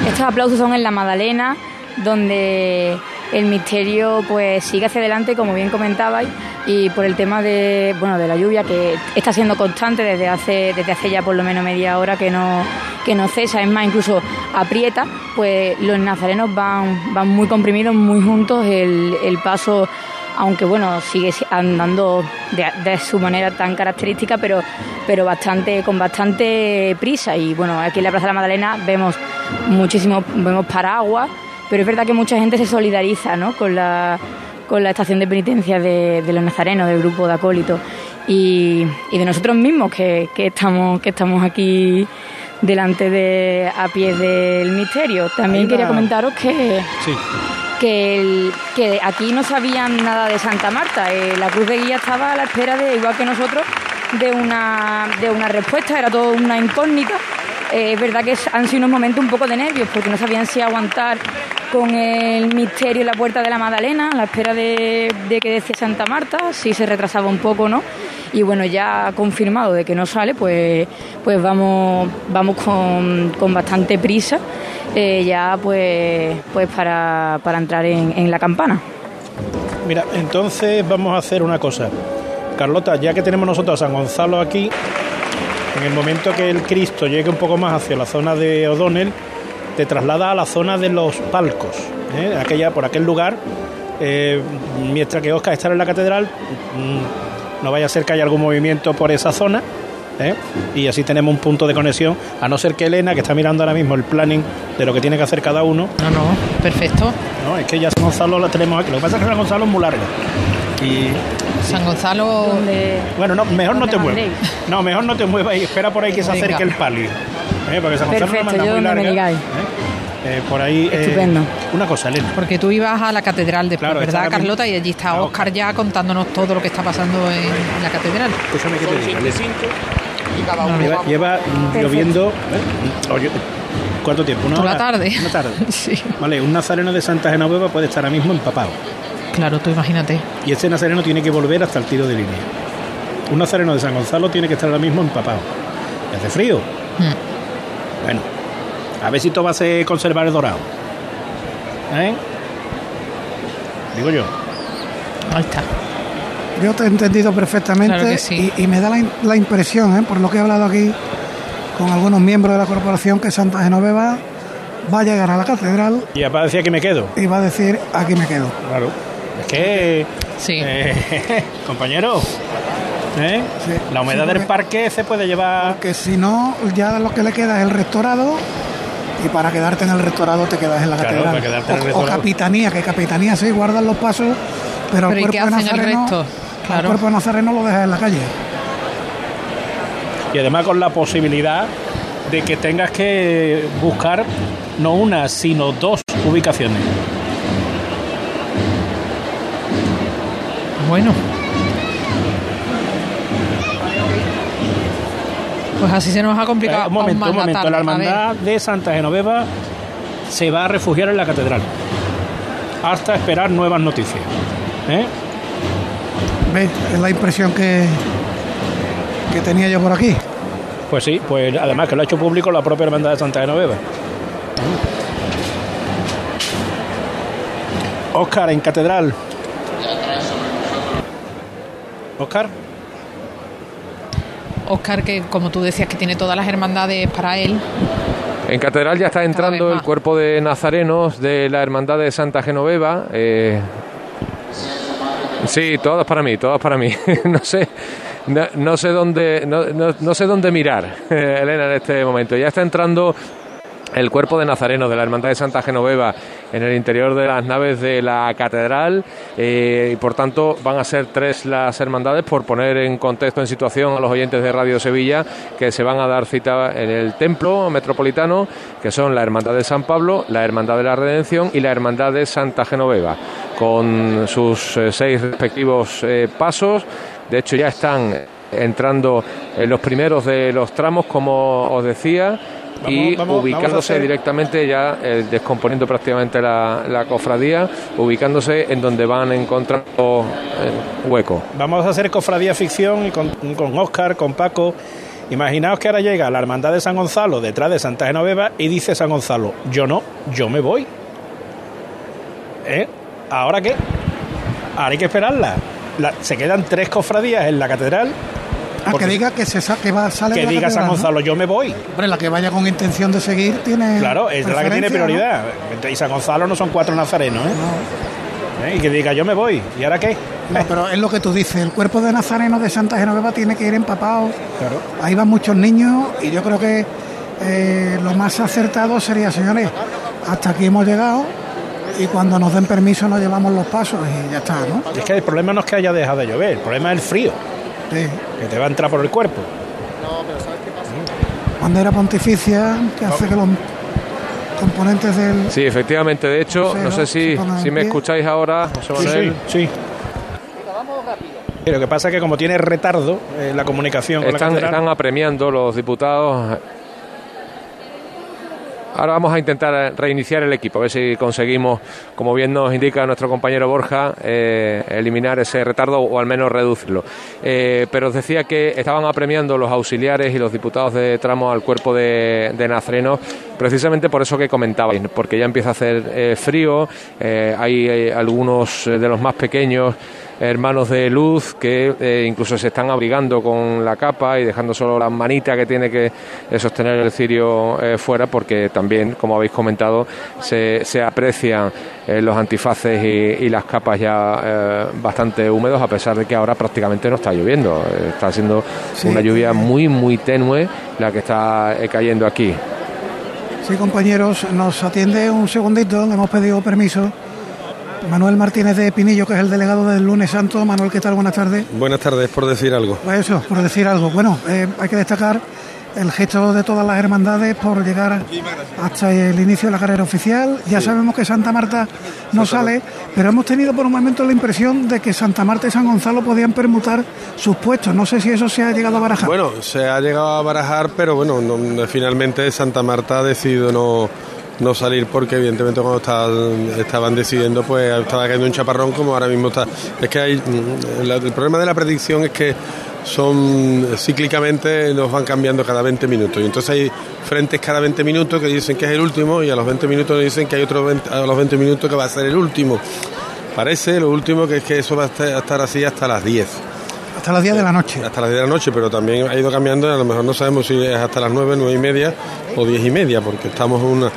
Estos aplausos son en la Magdalena, donde el misterio pues sigue hacia adelante, como bien comentabais, y por el tema de bueno de la lluvia que está siendo constante desde hace desde hace ya por lo menos media hora que no que no cesa, es más incluso aprieta, pues los nazarenos van van muy comprimidos, muy juntos, el, el paso aunque bueno, sigue andando de, su manera tan característica, pero, pero bastante, con bastante prisa. Y bueno, aquí en la Plaza de la Magdalena vemos muchísimo, vemos paraguas, pero es verdad que mucha gente se solidariza ¿no? con, la, con la estación de penitencia de, los nazarenos, del grupo de acólitos. Y, de nosotros mismos que, estamos, que estamos aquí delante de a pie del misterio. También quería comentaros que sí que, que aquí no sabían nada de Santa Marta. Eh, la Cruz de Guía estaba a la espera de, igual que nosotros, de una, de una respuesta, era todo una incógnita. Eh, es verdad que han sido unos momentos un poco de nervios, porque no sabían si aguantar con el misterio en la puerta de la Magdalena, a la espera de, que decía Santa Marta, si se retrasaba un poco no. Y bueno, ya confirmado de que no sale, pues, pues vamos, vamos con, bastante prisa eh, ya pues, pues para, para entrar en, en la campana. Mira, entonces vamos a hacer una cosa. Carlota, ya que tenemos nosotros a San Gonzalo aquí, en el momento que el Cristo llegue un poco más hacia la zona de O'Donnell, te traslada a la zona de los palcos, ¿eh? aquella, por aquel lugar, eh, mientras que Oscar está en la catedral, mm, no vaya a ser que haya algún movimiento por esa zona, ¿eh? y así tenemos un punto de conexión, a no ser que Elena, que está mirando ahora mismo el planning de lo que tiene que hacer cada uno. No, no, perfecto. No, es que ya Gonzalo la tenemos aquí. Lo que pasa es que San Gonzalo es muy largo. Y, San Gonzalo. Bueno, no, mejor no te muevas. No, mejor no te muevas y espera por ahí que se acerque el palio. ¿eh? Porque San Gonzalo Perfecto, muy larga. Eh, por ahí. Eh, Estupendo. una cosa, Elena. Porque tú ibas a la catedral después, ¿verdad, Carlota? Y allí está Oscar ya contándonos todo lo que está pasando en la catedral. Escúchame que te digo, Lleva, lloviendo. ¿eh? ¿Cuánto tiempo? ¿Una la tarde. Una tarde. Vale, un nazareno de Santa Genoveva puede estar ahora mismo empapado. Claro, tú imagínate. Y este nazareno tiene que volver hasta el tiro de línea. Un nazareno de San Gonzalo tiene que estar ahora mismo empapado. ¿Hace frío? Hmm. Bueno, a ver si esto va a ser conservar el dorado. ¿Eh? Digo yo. Ahí está. Yo te he entendido perfectamente y, me da la, impresión, ¿eh? por lo que he hablado aquí con algunos miembros de la corporación, que Santa Genoveva va a llegar a la catedral. Y va a decir aquí me quedo. Y va a decir aquí me quedo. Claro. Es que. Sí. Eh, compañero. ¿Eh? La humedad del parque se puede llevar. Que si no, ya lo que le queda es el restaurado. Y para quedarte en el restaurado te quedas en la catedral. o, capitanía, que capitanía sí guardan los pasos, pero, el cuerpo de Nazareno, el cuerpo de Nazareno lo dejas en la calle. Y además con la posibilidad de que tengas que buscar no una, sino dos ubicaciones. Bueno. Pues así se nos ha complicado. Eh, un momento, un momento. La hermandad de Santa Genoveva se va a refugiar en la catedral hasta esperar nuevas noticias. ¿eh? Es la impresión que, que tenía yo por aquí. Pues sí, pues además que lo ha hecho público la propia hermandad de Santa Genoveva. Oscar en catedral. Oscar. Oscar, que como tú decías, que tiene todas las hermandades para él. En Catedral ya está entrando el cuerpo de nazarenos de la Hermandad de Santa Genoveva. Eh, sí, todas para mí, todas para mí. no sé, no, sé dónde, no, sé dónde mirar, Elena, en este momento. Ya está entrando el cuerpo de Nazareno de la Hermandad de Santa Genoveva en el interior de las naves de la catedral. Eh, y por tanto van a ser tres las hermandades por poner en contexto, en situación a los oyentes de Radio Sevilla que se van a dar cita en el templo metropolitano que son la Hermandad de San Pablo, la Hermandad de la Redención y la Hermandad de Santa Genoveva con sus eh, seis respectivos eh, pasos. De hecho ya están entrando en los primeros de los tramos como os decía y ubicándose directamente ya, eh, descomponiendo prácticamente la, cofradía, ubicándose en donde van encontrando eh, hueco. Vamos a hacer cofradía ficción y con, con Oscar, con Paco. Imaginaos que ahora llega la hermandad de San Gonzalo detrás de Santa Genoveva y dice San Gonzalo, yo no, yo me voy. ¿Eh? ¿Ahora qué? Ahora hay que esperarla. se quedan tres cofradías en la catedral Ah, que diga que se que va, sale Que diga San Gonzalo, yo me voy. Hombre, la que vaya con intención de seguir tiene. Claro, es la que tiene prioridad. Y San Gonzalo no son cuatro nazarenos, ¿eh? ¿Eh? Y que diga, yo me voy. ¿Y ahora qué? No, pero es lo que tú dices, el cuerpo de nazarenos de Santa Genoveva tiene que ir empapado. Claro. Ahí van muchos niños y yo creo que eh, lo más acertado sería, señores, hasta aquí hemos llegado y cuando nos den permiso nos llevamos los pasos y ya está, ¿no? es que el problema no es que haya dejado de llover, el problema es el frío que te va a entrar por el cuerpo. No, pero ¿sabes qué pasa? Bandera pontificia que hace que los componentes del. Sí, efectivamente. De hecho, no sé si, si me escucháis ahora, Sí, sí. Lo que pasa es que como tiene retardo eh, la comunicación con están, están apremiando los diputados Ahora vamos a intentar reiniciar el equipo, a ver si conseguimos, como bien nos indica nuestro compañero Borja, eh, eliminar ese retardo o al menos reducirlo. Eh, pero os decía que estaban apremiando los auxiliares y los diputados de tramo al cuerpo de, de precisamente por eso que comentabais, porque ya empieza a hacer eh, frío, hay algunos de los más pequeños hermanos de luz que eh, incluso se están abrigando con la capa y dejando solo la manita que tiene que eh, sostener el cirio eh, fuera porque también, como habéis comentado, se, se aprecian los antifaces y, las capas ya bastante húmedos a pesar de que ahora prácticamente no está lloviendo. Está siendo una lluvia muy, muy tenue la que está cayendo aquí. Sí, compañeros, nos atiende un segundito, le hemos pedido permiso Manuel Martínez de Pinillo, que es el delegado del lunes santo. Manuel, ¿qué tal? Buenas tardes. Buenas tardes, por decir algo. Pues eso, por decir algo. Bueno, eh, hay que destacar el gesto de todas las hermandades por llegar hasta el inicio de la carrera oficial. Ya sabemos que Santa Marta no sale, pero hemos tenido por un momento la impresión de que Santa Marta y San Gonzalo podían permutar sus puestos. No sé si eso se ha llegado a barajar. Bueno, se ha llegado a barajar, pero bueno, finalmente Santa Marta ha decidido no no salir porque evidentemente cuando estaban, decidiendo pues estaba cayendo un chaparrón como ahora mismo está. Es que hay mm, el, problema de la predicción es que son cíclicamente nos van cambiando cada 20 minutos y entonces hay frentes cada 20 minutos que dicen que es el último y a los 20 minutos dicen que hay otro a los 20 minutos que va a ser el último. Parece lo último que es que eso va a estar así hasta las 10. Hasta las 10 de la noche. Hasta las 10 de la noche, pero también ha ido cambiando, a lo mejor no sabemos si es hasta las 9, 9 y media o 10 y media, porque estamos en una,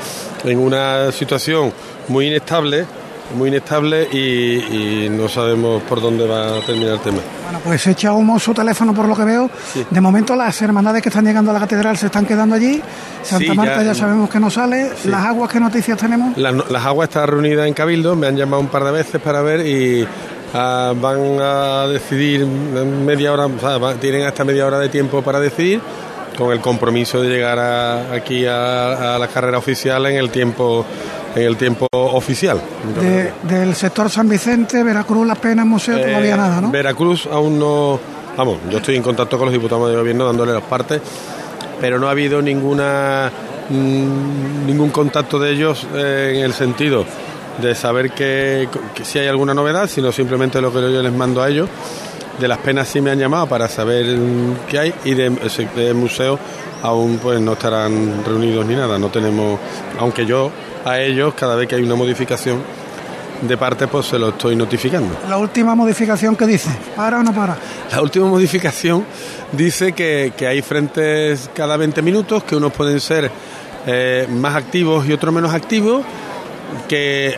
en una situación muy inestable muy inestable y, no sabemos por dónde va a terminar el tema. Bueno, pues echa humo su teléfono por lo que veo. De momento las hermandades que están llegando a la catedral se están quedando allí. Santa Marta ya, sabemos que no sale. ¿Las aguas qué noticias tenemos? Las, aguas están reunidas en Cabildo, me han llamado un par de veces para ver y ah, van a decidir media hora, tienen hasta media hora de tiempo para decidir con el compromiso de llegar aquí a, a la carrera oficial en el tiempo en el tiempo oficial. del sector San Vicente, Veracruz, La Pena, Museo, eh, todavía nada, ¿no? Veracruz aún no... Vamos, yo estoy en contacto con los diputados de gobierno dándole las partes, pero no ha habido ninguna mm, ningún contacto de ellos eh, en el sentido de saber que, si hay alguna novedad, sino simplemente lo que yo les mando a ellos. De las penas sí me han llamado para saber qué hay y de, de museo aún pues no estarán reunidos ni nada. No tenemos, aunque yo a ellos cada vez que hay una modificación de parte, pues se lo estoy notificando. La última modificación que dice, ¿para o no para? La última modificación dice que, hay frentes cada 20 minutos, que unos pueden ser eh, más activos y otros menos activos, que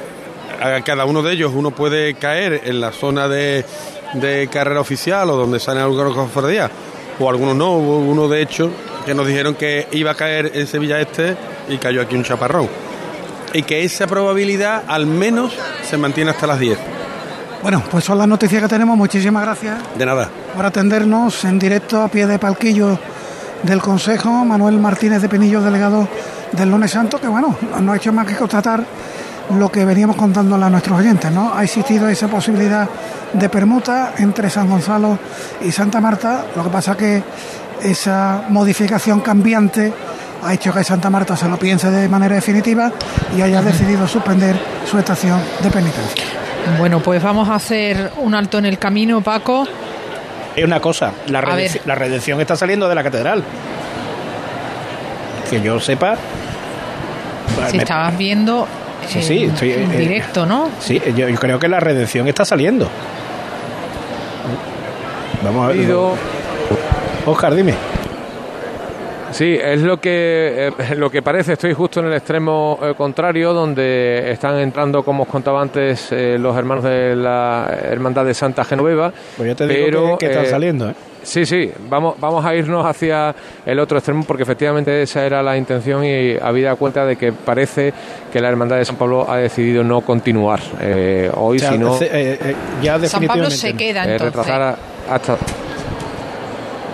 a cada uno de ellos uno puede caer en la zona de, de carrera oficial o donde salen algunos cofradías, o algunos no, hubo uno de hecho que nos dijeron que iba a caer en Sevilla Este y cayó aquí un chaparrón y que esa probabilidad al menos se mantiene hasta las 10. Bueno, pues son las noticias que tenemos. Muchísimas gracias. De nada. Por atendernos en directo a pie de palquillo del Consejo. Manuel Martínez de Pinillo, delegado del Lunes Santo, que bueno, no ha hecho más que constatar lo que veníamos contándole a nuestros oyentes, ¿no? Ha existido esa posibilidad de permuta entre San Gonzalo y Santa Marta. Lo que pasa que esa modificación cambiante ha hecho que Santa Marta se lo piense de manera definitiva y haya decidido suspender su estación de penitencia. Bueno, pues vamos a hacer un alto en el camino, Paco. Es una cosa, la, redención, está saliendo de la catedral. Que yo sepa. Si estabas viendo sí, estoy, en eh, directo, ¿no? Sí, yo, creo que la redención está saliendo. Vamos a ver. Oscar, dime. Sí, es lo que, eh, lo que parece. Estoy justo en el extremo eh, contrario, donde están entrando, como os contaba antes, eh, los hermanos de la Hermandad de Santa Genoveva. Pues ya te digo que, están saliendo, ¿eh? Sí, sí, vamos, vamos a irnos hacia el otro extremo porque efectivamente esa era la intención y habida cuenta de que parece que la Hermandad de San Pablo ha decidido no continuar hoy, sino... ya San Pablo se queda entonces. retrasar hasta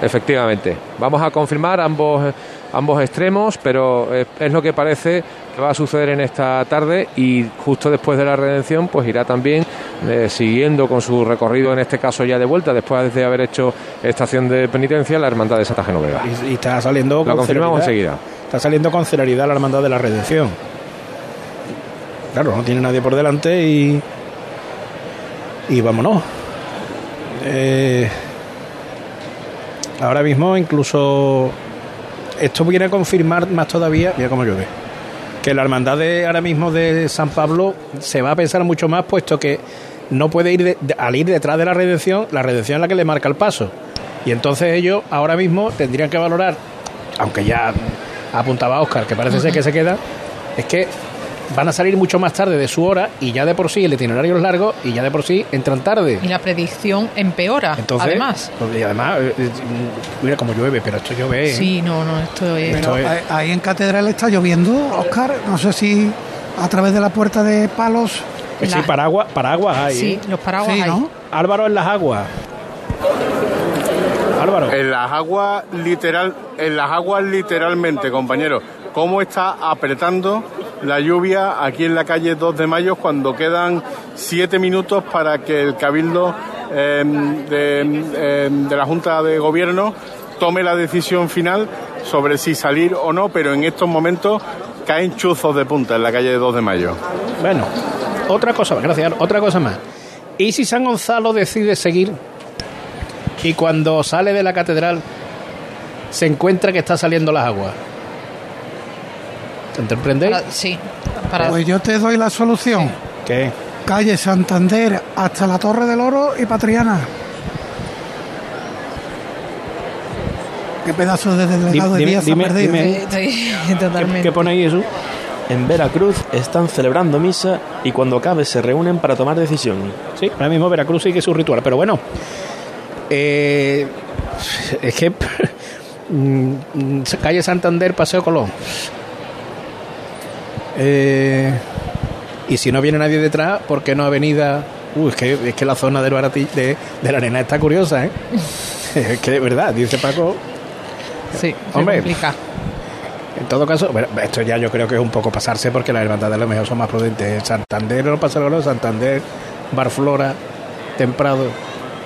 Efectivamente. Vamos a confirmar ambos, ambos extremos, pero eh, es lo que parece que va a suceder en esta tarde y justo después de la redención pues irá también eh, siguiendo con su recorrido, en este caso ya de vuelta, después de haber hecho estación de penitencia, la Hermandad de Santa Genoveva. Y, está saliendo... Lo confirmamos enseguida. Está saliendo con celeridad la Hermandad de la Redención. Claro, no tiene nadie por delante y... Y vámonos. Eh Ahora mismo incluso esto viene a confirmar más todavía, mira cómo llueve, que la hermandad de ahora mismo de San Pablo se va a pensar mucho más puesto que no puede ir al ir detrás de la redención, la redención es la que le marca el paso. Y entonces ellos ahora mismo tendrían que valorar, aunque ya apuntaba Oscar, que parece ser que se queda, es que van a salir mucho más tarde de su hora y ya de por sí el itinerario es largo y ya de por sí entran tarde. Y la predicción empeora, Entonces, además. Pues, y además, eh, eh, mira cómo llueve, pero esto llueve. ¿eh? Sí, no, no, esto es... Ahí en Catedral está lloviendo, Oscar, no sé si a través de la puerta de palos... Sí, paraguas, paraguas hay. Sí, los paraguas hay. Álvaro en las aguas. Álvaro. En las aguas literal, en las aguas literalmente, compañero. ¿Cómo está apretando la lluvia aquí en la calle 2 de Mayo cuando quedan siete minutos para que el Cabildo em, em, de, la Junta de Gobierno tome la decisión final sobre si salir o no, pero en estos momentos caen chuzos de punta en la calle 2 de Mayo. Bueno, otra cosa más, gracias, otra cosa más. ¿Y si San Gonzalo decide seguir y cuando sale de la catedral se encuentra que está saliendo las aguas? ¿Te sí. Pues yo te doy la solución. ¿Qué? Calle Santander hasta la Torre del Oro y Patriana. Qué pedazo de delegado de día dime, dime, ¿Qué, ¿Qué pone ahí eso? en Veracruz están celebrando misa y cuando acabe se reúnen para tomar decisión. Sí, ahora mismo Veracruz sigue su ritual, pero bueno, eh, es que mm, calle Santander, Paseo Colón. Eh, y si no viene nadie detrás, ¿por qué no Avenida? Uy, es que, es que la zona del de, de la arena está curiosa, ¿eh? es que de verdad, dice Paco. Sí, hombre. Complica. En todo caso, esto ya yo creo que es un poco pasarse porque las hermandades de lo mejor son más prudentes. Santander, no pasa nada, Santander, Barflora, Temprado,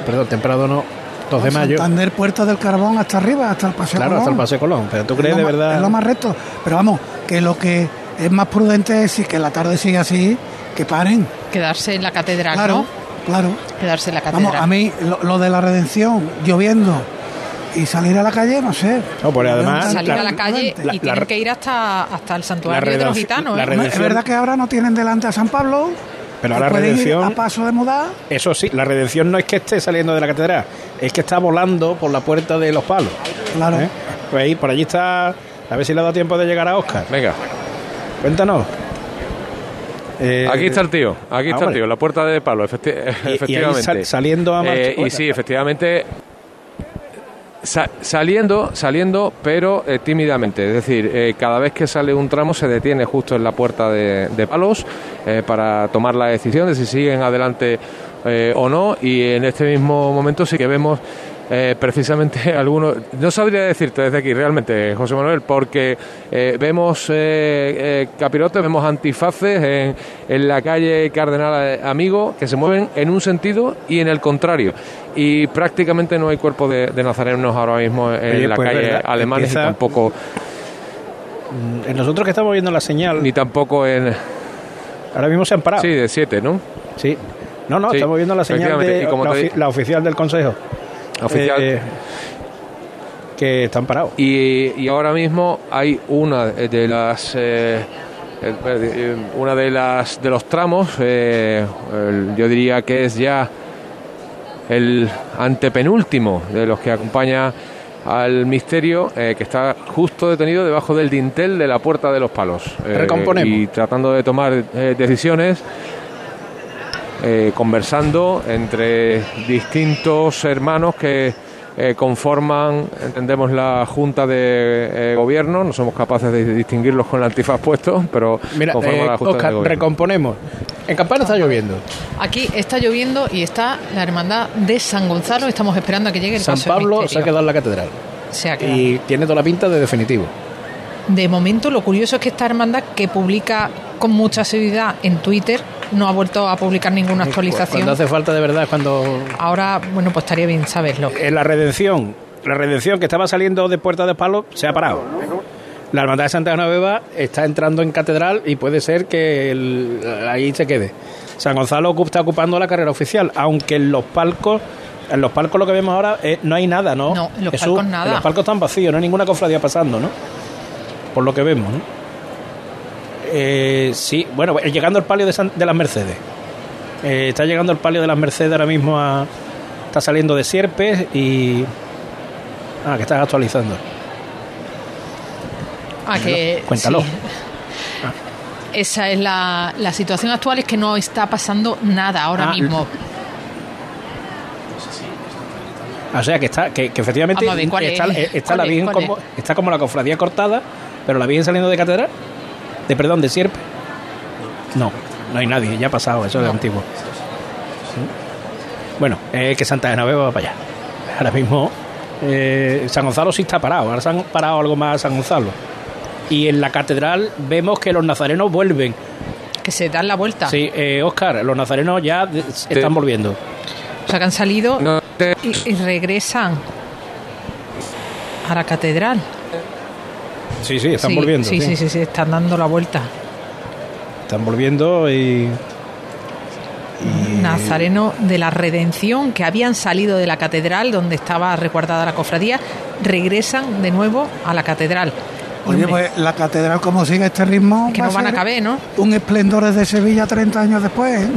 perdón, Temprado no, 2 de mayo. Santander, Puerta del Carbón hasta arriba, hasta el Paseo Colón. Claro, hasta el Paseo Colón. Pero tú crees de verdad. Es lo más recto. Pero vamos, que lo que es más prudente si que la tarde sigue así, que paren. Quedarse en la catedral, claro, ¿no? Claro. Quedarse en la catedral. Vamos, a mí lo, de la redención, lloviendo y salir a la calle, no sé. No, pues además. Salir a la calle y tienen que ir hasta, hasta el santuario de los gitanos. ¿eh? Es verdad que ahora no tienen delante a San Pablo. Pero la redención. a paso de mudar. Eso sí, la redención no es que esté saliendo de la catedral, es que está volando por la puerta de los palos. Claro. ¿Eh? Pues ahí, por allí está. A ver si le ha dado tiempo de llegar a Oscar. Venga. Cuéntanos. Eh, aquí está el tío, aquí está el tío, la puerta de palo, efectivamente. saliendo a eh, y sí, efectivamente, saliendo, saliendo, pero eh, tímidamente. Es decir, eh, cada vez que sale un tramo se detiene justo en la puerta de, de palos para tomar la decisión de si siguen adelante o no. Y en este mismo momento sí que vemos eh, precisamente algunos, no sabría decirte desde aquí realmente, José Manuel, porque eh, vemos eh, capirotes, vemos antifaces en, en, la calle Cardenal Amigo que se mueven en un sentido y en el contrario. Y prácticamente no hay cuerpo de, nazarenos ahora mismo en la pues calle Alemania y tampoco. En nosotros que estamos viendo la señal. Ni tampoco en. Ahora mismo se han parado. Sí, de siete, ¿no? Sí. No, no, estamos viendo la señal de la oficial del Consejo oficial. Eh, que están parados. Y, ahora mismo hay una de las eh, eh, una de las de los tramos, yo diría que es ya el antepenúltimo de los que acompaña al misterio que está justo detenido debajo del dintel de la puerta de los palos y tratando de tomar decisiones conversando entre distintos hermanos que eh, conforman, entendemos, la Junta de eh, Gobierno. No somos capaces de distinguirlos con el antifaz puesto, pero Mira, conforman la eh, Junta de Gobierno. recomponemos. En Campana está lloviendo. Aquí está lloviendo y está la hermandad de San Gonzalo. Estamos esperando a que llegue el San Pablo se ha quedado en la catedral. Se ha quedado. Y tiene toda la pinta de definitivo. De momento, lo curioso es que esta hermandad que publica con mucha seguridad en Twitter no ha vuelto a publicar ninguna actualización. Cuando hace falta de verdad, cuando... Ahora, bueno, pues estaría bien saberlo. En la redención, la redención que estaba saliendo de Puerta de Palo se ha parado. La Hermandad de Santa Nueva está entrando en catedral y puede ser que ahí se quede. San Gonzalo está ocupando la carrera oficial, aunque en los palcos en los palcos lo que vemos ahora no hay nada, ¿no? No, en los palcos nada. los palcos están vacíos, no hay ninguna cofradía pasando, ¿no? Por lo que vemos, ¿no? Eh, sí, bueno, llegando el palio de, de las Mercedes. Eh, está llegando el palio de las Mercedes ahora mismo a, está saliendo de Sierpes y ah que estás actualizando. Ah, que cuéntalo. Ah. Esa es la, la, situación actual es que no está pasando nada ahora ah, mismo. O sea que está que, efectivamente está, está la Virgen como está como la cofradía cortada, pero la Virgen saliendo de catedral de perdón, de Sierpe. No, no hay nadie, ya ha pasado, eso es antiguo. Bueno, es que Santa Genoveva va para allá. Ahora mismo eh, San Gonzalo sí está parado, ahora se han parado algo más San Gonzalo. Y en la catedral vemos que los nazarenos vuelven. Que se dan la vuelta. Sí, eh, Oscar, los nazarenos ya están volviendo. O sea, que han salido y regresan a la catedral. Sí, sí, están volviendo. Sí, sí, sí, sí, están dando la vuelta. Están volviendo y, Nazareno de la Redención, que habían salido de la catedral donde estaba resguardada la cofradía, regresan de nuevo a la catedral. Oye, pues la catedral, como sigue este ritmo. que no van a caber, ¿no? Un esplendor desde Sevilla 30 años después.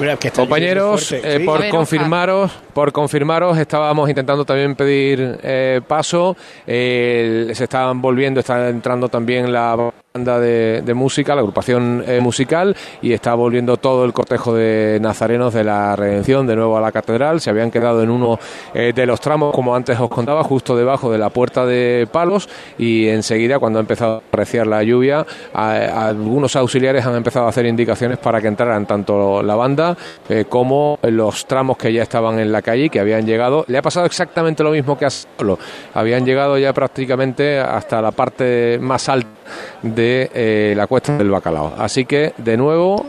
¿eh? Compañeros, eh, por confirmaros, por confirmaros, estábamos intentando también pedir eh, paso. se estaban volviendo, está entrando también la banda de, música, la agrupación eh, musical, y está volviendo todo el cortejo de nazarenos de la Redención de nuevo a la catedral. Se habían quedado en uno eh, de los tramos, como antes os contaba, justo debajo de la puerta de palos, y enseguida, cuando ha empezado a apreciar la lluvia, algunos auxiliares han empezado a hacer indicaciones para que entraran tanto la banda eh, como los tramos que ya estaban en la calle, que habían llegado. Le ha pasado exactamente lo mismo que a Solo. Habían llegado ya prácticamente hasta la parte más alta de eh, la cuesta del bacalao. Así que, de nuevo,